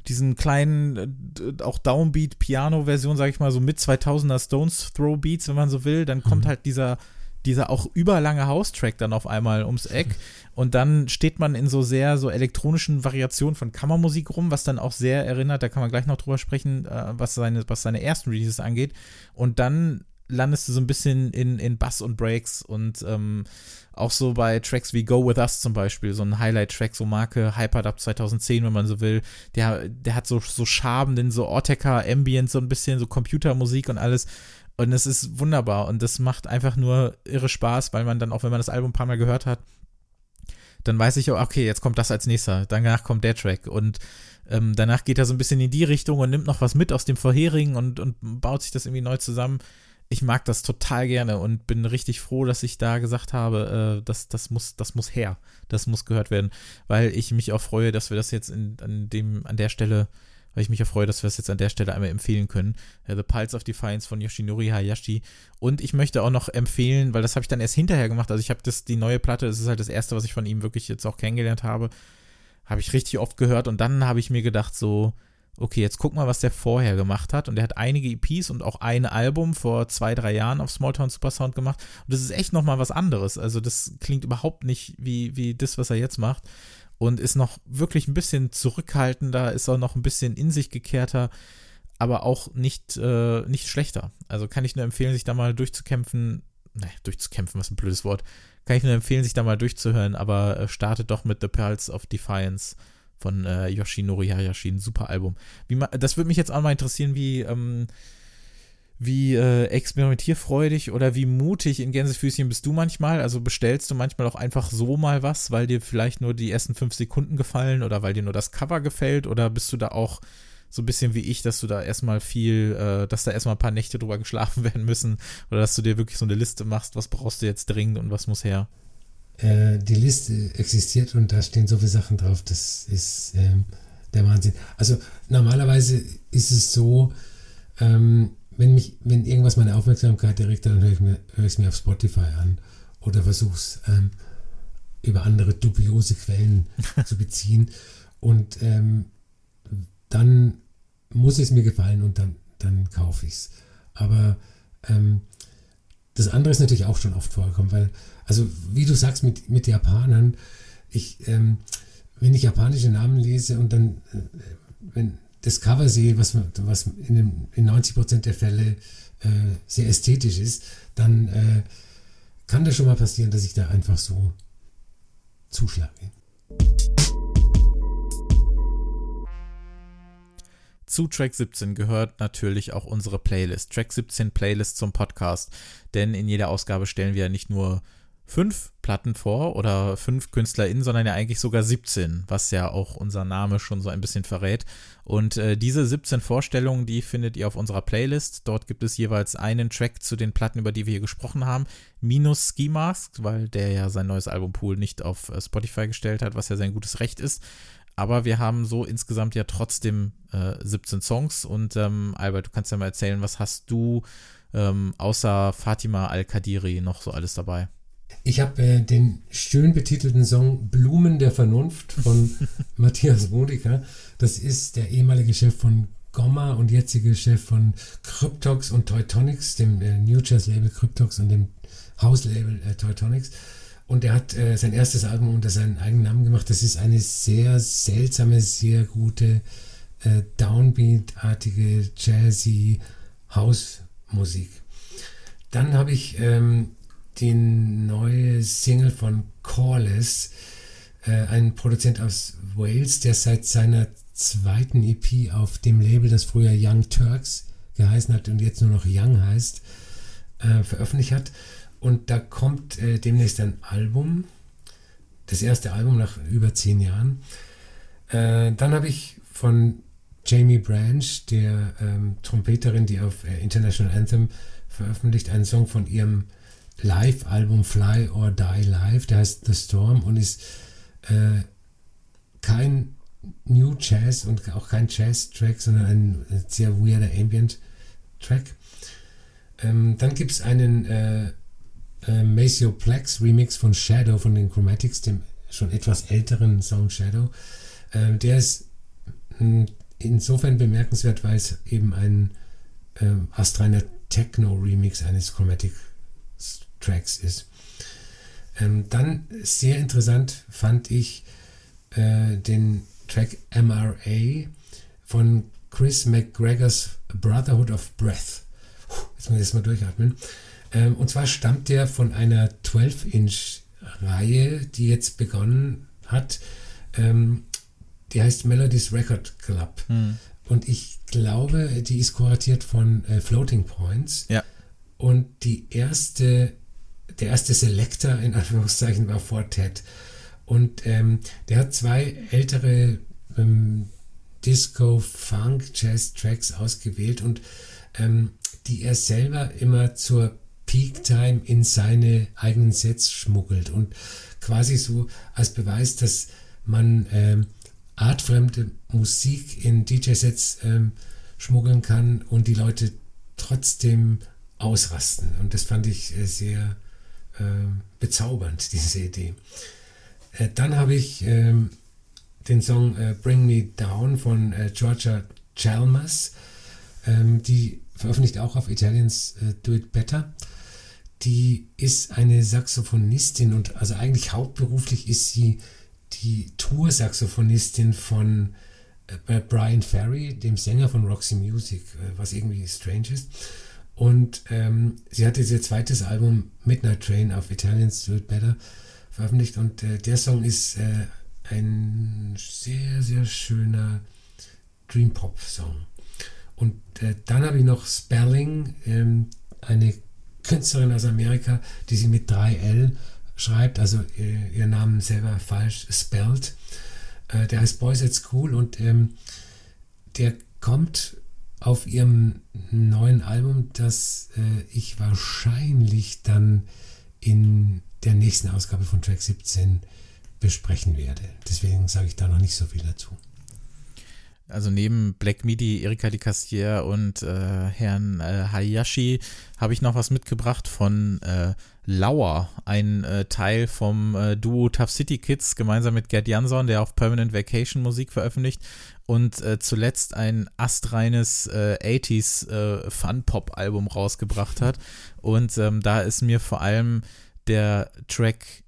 diesen kleinen, äh, auch Downbeat-Piano-Version, sag ich mal, so mit 2000er Stones Throw Beats, wenn man so will. Dann kommt mhm. halt dieser, dieser auch überlange House-Track dann auf einmal ums Eck. Und dann steht man in so sehr so elektronischen Variationen von Kammermusik rum, was dann auch sehr erinnert, da kann man gleich noch drüber sprechen, äh, was, seine, was seine ersten Releases angeht. Und dann landest du so ein bisschen in, in Bass und Breaks und ähm, auch so bei Tracks wie Go With Us zum Beispiel, so ein Highlight-Track, so Marke Hypered Up 2010, wenn man so will, der, der hat so, so Schaben, so Orteka Ambient, so ein bisschen, so Computermusik und alles. Und es ist wunderbar und das macht einfach nur irre Spaß, weil man dann auch, wenn man das Album ein paar Mal gehört hat, dann weiß ich, okay, jetzt kommt das als nächster, danach kommt der Track und ähm, danach geht er so ein bisschen in die Richtung und nimmt noch was mit aus dem vorherigen und, und baut sich das irgendwie neu zusammen ich mag das total gerne und bin richtig froh, dass ich da gesagt habe, äh, das, das, muss, das muss her, das muss gehört werden, weil ich mich auch freue, dass wir das jetzt in, an, dem, an der Stelle, weil ich mich auch freue, dass wir das jetzt an der Stelle einmal empfehlen können. Uh, The Pulse of Defiance von Yoshinori Hayashi. Und ich möchte auch noch empfehlen, weil das habe ich dann erst hinterher gemacht, also ich habe die neue Platte, das ist halt das erste, was ich von ihm wirklich jetzt auch kennengelernt habe, habe ich richtig oft gehört und dann habe ich mir gedacht, so, okay, jetzt guck mal, was der vorher gemacht hat. Und der hat einige EPs und auch ein Album vor zwei, drei Jahren auf Smalltown Supersound gemacht. Und das ist echt nochmal was anderes. Also das klingt überhaupt nicht wie, wie das, was er jetzt macht. Und ist noch wirklich ein bisschen zurückhaltender, ist auch noch ein bisschen in sich gekehrter, aber auch nicht, äh, nicht schlechter. Also kann ich nur empfehlen, sich da mal durchzukämpfen. Ne, durchzukämpfen, was ein blödes Wort. Kann ich nur empfehlen, sich da mal durchzuhören, aber äh, startet doch mit The Pearls of Defiance von äh, Yoshinori Hayashi, ein super Album. Wie man, das würde mich jetzt auch mal interessieren, wie, ähm, wie äh, experimentierfreudig oder wie mutig in Gänsefüßchen bist du manchmal? Also bestellst du manchmal auch einfach so mal was, weil dir vielleicht nur die ersten fünf Sekunden gefallen oder weil dir nur das Cover gefällt oder bist du da auch so ein bisschen wie ich, dass du da erstmal viel, äh, dass da erstmal ein paar Nächte drüber geschlafen werden müssen oder dass du dir wirklich so eine Liste machst, was brauchst du jetzt dringend und was muss her? Äh, die Liste existiert und da stehen so viele Sachen drauf, das ist ähm, der Wahnsinn. Also normalerweise ist es so, ähm, wenn mich, wenn irgendwas meine Aufmerksamkeit direkt, dann höre ich, mir, es mir auf Spotify an oder versuche es ähm, über andere dubiose Quellen zu beziehen. Und ähm, dann muss es mir gefallen und dann, dann kaufe ich es. Aber ähm, das andere ist natürlich auch schon oft vorgekommen, weil also wie du sagst mit, mit Japanern, ich, ähm, wenn ich japanische Namen lese und dann, äh, wenn das Cover sehe, was, was in, dem, in 90% der Fälle äh, sehr ästhetisch ist, dann äh, kann das schon mal passieren, dass ich da einfach so zuschlage. Zu Track 17 gehört natürlich auch unsere Playlist. Track 17 Playlist zum Podcast. Denn in jeder Ausgabe stellen wir ja nicht nur fünf Platten vor oder fünf KünstlerInnen, sondern ja eigentlich sogar 17, was ja auch unser Name schon so ein bisschen verrät. Und äh, diese 17 Vorstellungen, die findet ihr auf unserer Playlist. Dort gibt es jeweils einen Track zu den Platten, über die wir hier gesprochen haben, minus Ski Mask, weil der ja sein neues Album Pool nicht auf äh, Spotify gestellt hat, was ja sein gutes Recht ist. Aber wir haben so insgesamt ja trotzdem äh, 17 Songs. Und ähm, Albert, du kannst ja mal erzählen, was hast du ähm, außer Fatima Al-Kadiri noch so alles dabei? Ich habe äh, den schön betitelten Song Blumen der Vernunft von Matthias Modica. Das ist der ehemalige Chef von Gomma und jetzige Chef von Cryptox und Teutonics, dem äh, New Jazz Label Cryptox und dem Hauslabel äh, Teutonics. Und er hat äh, sein erstes Album unter seinen eigenen Namen gemacht. Das ist eine sehr seltsame, sehr gute äh, Downbeat-artige, jazzy Hausmusik. Dann habe ich ähm, die neue Single von Corliss, äh, ein Produzent aus Wales, der seit seiner zweiten EP auf dem Label, das früher Young Turks geheißen hat und jetzt nur noch Young heißt, äh, veröffentlicht hat. Und da kommt äh, demnächst ein Album, das erste Album nach über zehn Jahren. Äh, dann habe ich von Jamie Branch, der ähm, Trompeterin, die auf äh, International Anthem veröffentlicht, einen Song von ihrem Live-Album Fly or Die Live, der heißt The Storm und ist äh, kein New Jazz und auch kein Jazz-Track, sondern ein sehr weirder Ambient-Track. Ähm, dann gibt es einen äh, äh, Maceo Plex Remix von Shadow von den Chromatics, dem schon etwas älteren Song Shadow. Äh, der ist mh, hm, insofern bemerkenswert, weil es eben ein ähm, astreiner Techno-Remix eines Chromatic Tracks ist. Ähm, dann sehr interessant fand ich äh, den Track MRA von Chris McGregors Brotherhood of Breath. Jetzt muss ich das mal durchatmen. Ähm, und zwar stammt der von einer 12-Inch-Reihe, die jetzt begonnen hat. Ähm, die heißt Melodies Record Club. Hm. Und ich glaube, die ist kuratiert von äh, Floating Points. Ja. Und die erste, der erste Selector in Anführungszeichen war Fortet. Und ähm, der hat zwei ältere ähm, Disco, Funk, Jazz Tracks ausgewählt und ähm, die er selber immer zur Peak Time in seine eigenen Sets schmuggelt und quasi so als Beweis, dass man ähm, artfremde Musik in DJ-Sets ähm, schmuggeln kann und die Leute trotzdem ausrasten. Und das fand ich äh, sehr äh, bezaubernd, diese Idee. Äh, dann habe ich ähm, den Song äh, Bring Me Down von äh, Georgia Chalmers, ähm, die veröffentlicht auch auf Italians äh, Do It Better. Die ist eine Saxophonistin und also eigentlich hauptberuflich ist sie die Tour-Saxophonistin von äh, Brian Ferry, dem Sänger von Roxy Music, äh, was irgendwie strange ist. Und ähm, sie hatte ihr zweites Album Midnight Train auf Italians Do It Better veröffentlicht und äh, der Song ist äh, ein sehr, sehr schöner Dream Pop Song. Und äh, dann habe ich noch Spelling, ähm, eine Künstlerin aus Amerika, die sie mit 3L schreibt, also äh, ihr Namen selber falsch spellt. Äh, der heißt Boys at School und ähm, der kommt auf ihrem neuen Album, das äh, ich wahrscheinlich dann in der nächsten Ausgabe von Track 17 besprechen werde. Deswegen sage ich da noch nicht so viel dazu. Also neben Black Midi, Erika Di Castier und äh, Herrn äh, Hayashi habe ich noch was mitgebracht von äh, Lauer, ein äh, Teil vom äh, Duo Tough City Kids, gemeinsam mit Gerd Jansson, der auf Permanent Vacation Musik veröffentlicht und äh, zuletzt ein astreines äh, 80s äh, Fun-Pop-Album rausgebracht hat. Und ähm, da ist mir vor allem der Track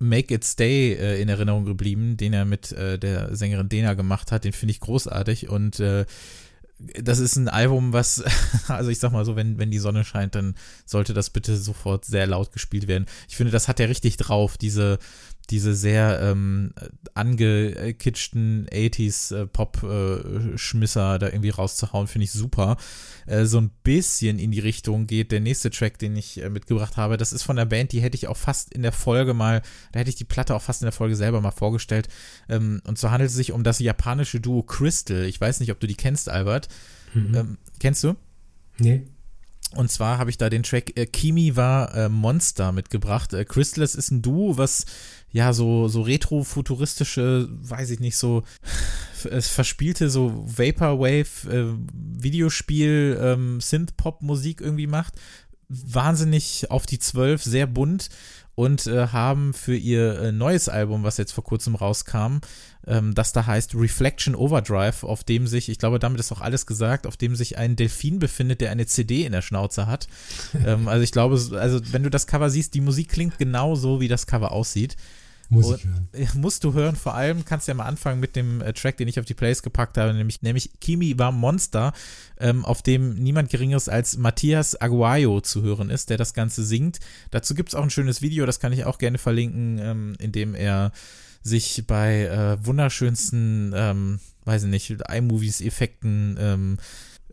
Make It Stay äh, in Erinnerung geblieben, den er mit äh, der Sängerin Dena gemacht hat. Den finde ich großartig und äh, das ist ein Album, was, also ich sag mal so, wenn, wenn die Sonne scheint, dann sollte das bitte sofort sehr laut gespielt werden. Ich finde, das hat er richtig drauf, diese, diese sehr ähm, angekitschten 80s äh, äh, da irgendwie rauszuhauen, finde ich super. Äh, so ein bisschen in die Richtung geht der nächste Track, den ich äh, mitgebracht habe. Das ist von der Band, die hätte ich auch fast in der Folge mal, da hätte ich die Platte auch fast in der Folge selber mal vorgestellt. Ähm, und zwar handelt es sich um das japanische Duo Crystal. Ich weiß nicht, ob du die kennst, Albert. Mhm. Ähm, kennst du? Nee. Und zwar habe ich da den Track äh, Kimi war äh, Monster mitgebracht. Äh, Crystallis ist ein Duo, was ja so, so retro-futuristische, weiß ich nicht, so es verspielte so Vaporwave äh, Videospiel ähm, Synth-Pop-Musik irgendwie macht. Wahnsinnig auf die Zwölf, sehr bunt und äh, haben für ihr äh, neues Album, was jetzt vor kurzem rauskam, ähm, das da heißt Reflection Overdrive, auf dem sich, ich glaube, damit ist auch alles gesagt, auf dem sich ein Delfin befindet, der eine CD in der Schnauze hat. ähm, also ich glaube, also wenn du das Cover siehst, die Musik klingt genau so, wie das Cover aussieht. Muss und, ich hören. Musst du hören. Vor allem kannst du ja mal anfangen mit dem äh, Track, den ich auf die Plays gepackt habe, nämlich, nämlich Kimi war Monster, ähm, auf dem niemand Geringeres als Matthias Aguayo zu hören ist, der das Ganze singt. Dazu gibt es auch ein schönes Video, das kann ich auch gerne verlinken, ähm, in dem er sich bei äh, wunderschönsten, ähm, weiß ich nicht, iMovies-Effekten ähm,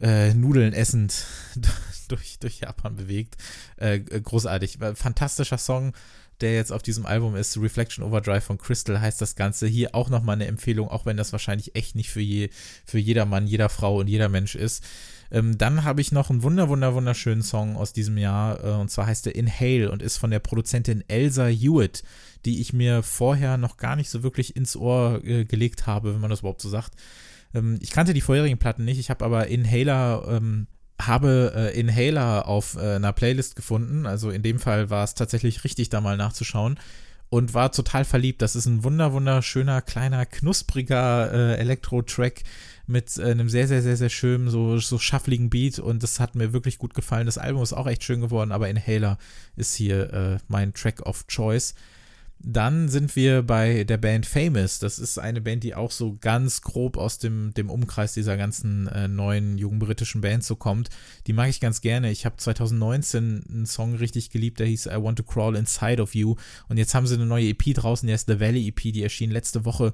äh, Nudeln essend durch, durch Japan bewegt. Äh, großartig. Fantastischer Song der jetzt auf diesem Album ist, Reflection Overdrive von Crystal, heißt das Ganze. Hier auch nochmal eine Empfehlung, auch wenn das wahrscheinlich echt nicht für, je, für jeder Mann, jeder Frau und jeder Mensch ist. Ähm, dann habe ich noch einen wunder, wunder, wunderschönen Song aus diesem Jahr, äh, und zwar heißt er Inhale und ist von der Produzentin Elsa Hewitt, die ich mir vorher noch gar nicht so wirklich ins Ohr äh, gelegt habe, wenn man das überhaupt so sagt. Ähm, ich kannte die vorherigen Platten nicht, ich habe aber Inhaler ähm, habe äh, Inhaler auf äh, einer Playlist gefunden. Also in dem Fall war es tatsächlich richtig, da mal nachzuschauen. Und war total verliebt. Das ist ein wunder, wunderschöner, kleiner, knuspriger äh, Elektro-Track mit äh, einem sehr, sehr, sehr, sehr schönen, so, so shuffligen Beat und das hat mir wirklich gut gefallen. Das Album ist auch echt schön geworden, aber Inhaler ist hier äh, mein Track of Choice. Dann sind wir bei der Band Famous. Das ist eine Band, die auch so ganz grob aus dem, dem Umkreis dieser ganzen äh, neuen jungen britischen Bands so kommt. Die mag ich ganz gerne. Ich habe 2019 einen Song richtig geliebt, der hieß I Want to Crawl Inside of You. Und jetzt haben sie eine neue EP draußen, die heißt The Valley EP, die erschien letzte Woche.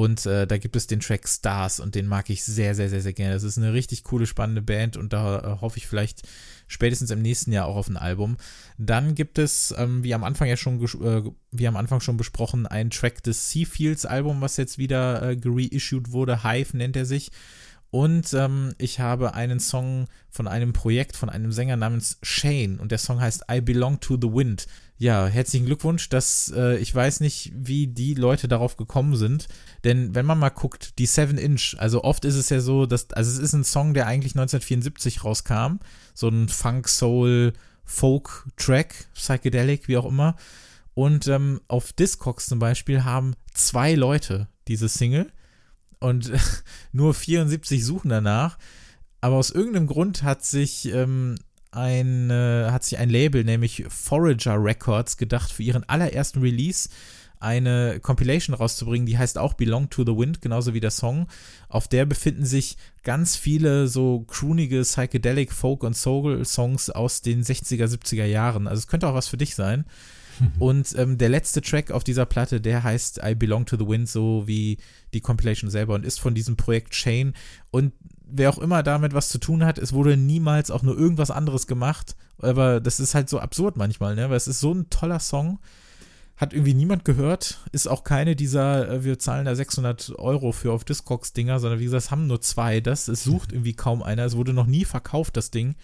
Und äh, da gibt es den Track Stars und den mag ich sehr, sehr, sehr, sehr gerne. Das ist eine richtig coole, spannende Band und da äh, hoffe ich vielleicht spätestens im nächsten Jahr auch auf ein Album. Dann gibt es, ähm, wie am Anfang ja schon, äh, wie am Anfang schon besprochen, einen Track des Seafields Album, was jetzt wieder äh, gereissued wurde. Hive nennt er sich. Und ähm, ich habe einen Song von einem Projekt von einem Sänger namens Shane und der Song heißt I Belong to the Wind. Ja, herzlichen Glückwunsch. dass äh, ich weiß nicht, wie die Leute darauf gekommen sind. Denn wenn man mal guckt, die 7 Inch, also oft ist es ja so, dass, also es ist ein Song, der eigentlich 1974 rauskam. So ein Funk, Soul, Folk Track, Psychedelic, wie auch immer. Und ähm, auf Discogs zum Beispiel haben zwei Leute diese Single und nur 74 suchen danach. Aber aus irgendeinem Grund hat sich ähm, ein, äh, hat sich ein Label, nämlich Forager Records, gedacht, für ihren allerersten Release eine Compilation rauszubringen, die heißt auch Belong to the Wind, genauso wie der Song. Auf der befinden sich ganz viele so croonige Psychedelic Folk und Soul Songs aus den 60er, 70er Jahren. Also es könnte auch was für dich sein. Und ähm, der letzte Track auf dieser Platte, der heißt I Belong to the Wind, so wie die Compilation selber und ist von diesem Projekt Chain. Und wer auch immer damit was zu tun hat, es wurde niemals auch nur irgendwas anderes gemacht. Aber das ist halt so absurd manchmal, ne? Weil es ist so ein toller Song. Hat irgendwie niemand gehört. Ist auch keine dieser, äh, wir zahlen da 600 Euro für auf Discogs-Dinger, sondern wie gesagt, es haben nur zwei. Das, es sucht irgendwie kaum einer. Es wurde noch nie verkauft, das Ding.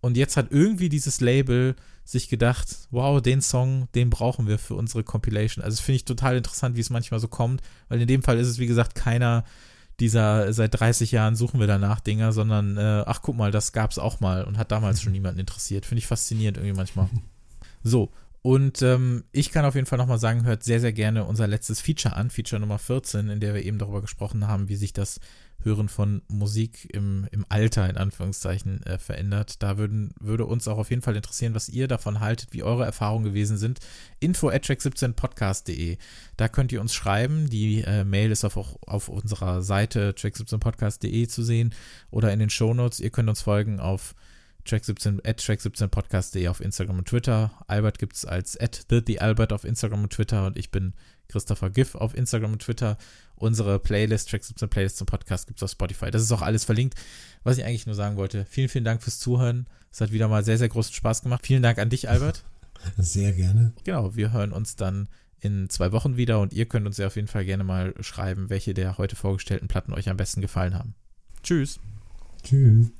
Und jetzt hat irgendwie dieses Label sich gedacht, wow, den Song, den brauchen wir für unsere Compilation. Also finde ich total interessant, wie es manchmal so kommt, weil in dem Fall ist es, wie gesagt, keiner dieser seit 30 Jahren suchen wir danach Dinger, sondern äh, ach guck mal, das gab es auch mal und hat damals schon niemanden interessiert. Finde ich faszinierend irgendwie manchmal. So, und ähm, ich kann auf jeden Fall nochmal sagen, hört sehr, sehr gerne unser letztes Feature an, Feature Nummer 14, in der wir eben darüber gesprochen haben, wie sich das Hören von Musik im, im Alter in Anführungszeichen äh, verändert. Da würden, würde uns auch auf jeden Fall interessieren, was ihr davon haltet, wie eure Erfahrungen gewesen sind. Info at track17podcast.de. Da könnt ihr uns schreiben. Die äh, Mail ist auf, auf unserer Seite track17podcast.de zu sehen oder in den Shownotes. Ihr könnt uns folgen auf track17 at track17podcast.de auf Instagram und Twitter. Albert gibt es als at the, the Albert auf Instagram und Twitter und ich bin Christopher Giff auf Instagram und Twitter. Unsere Playlist, Track 17 Playlist zum Podcast gibt es auf Spotify. Das ist auch alles verlinkt, was ich eigentlich nur sagen wollte. Vielen, vielen Dank fürs Zuhören. Es hat wieder mal sehr, sehr großen Spaß gemacht. Vielen Dank an dich, Albert. Sehr gerne. Genau, wir hören uns dann in zwei Wochen wieder und ihr könnt uns ja auf jeden Fall gerne mal schreiben, welche der heute vorgestellten Platten euch am besten gefallen haben. Tschüss. Tschüss.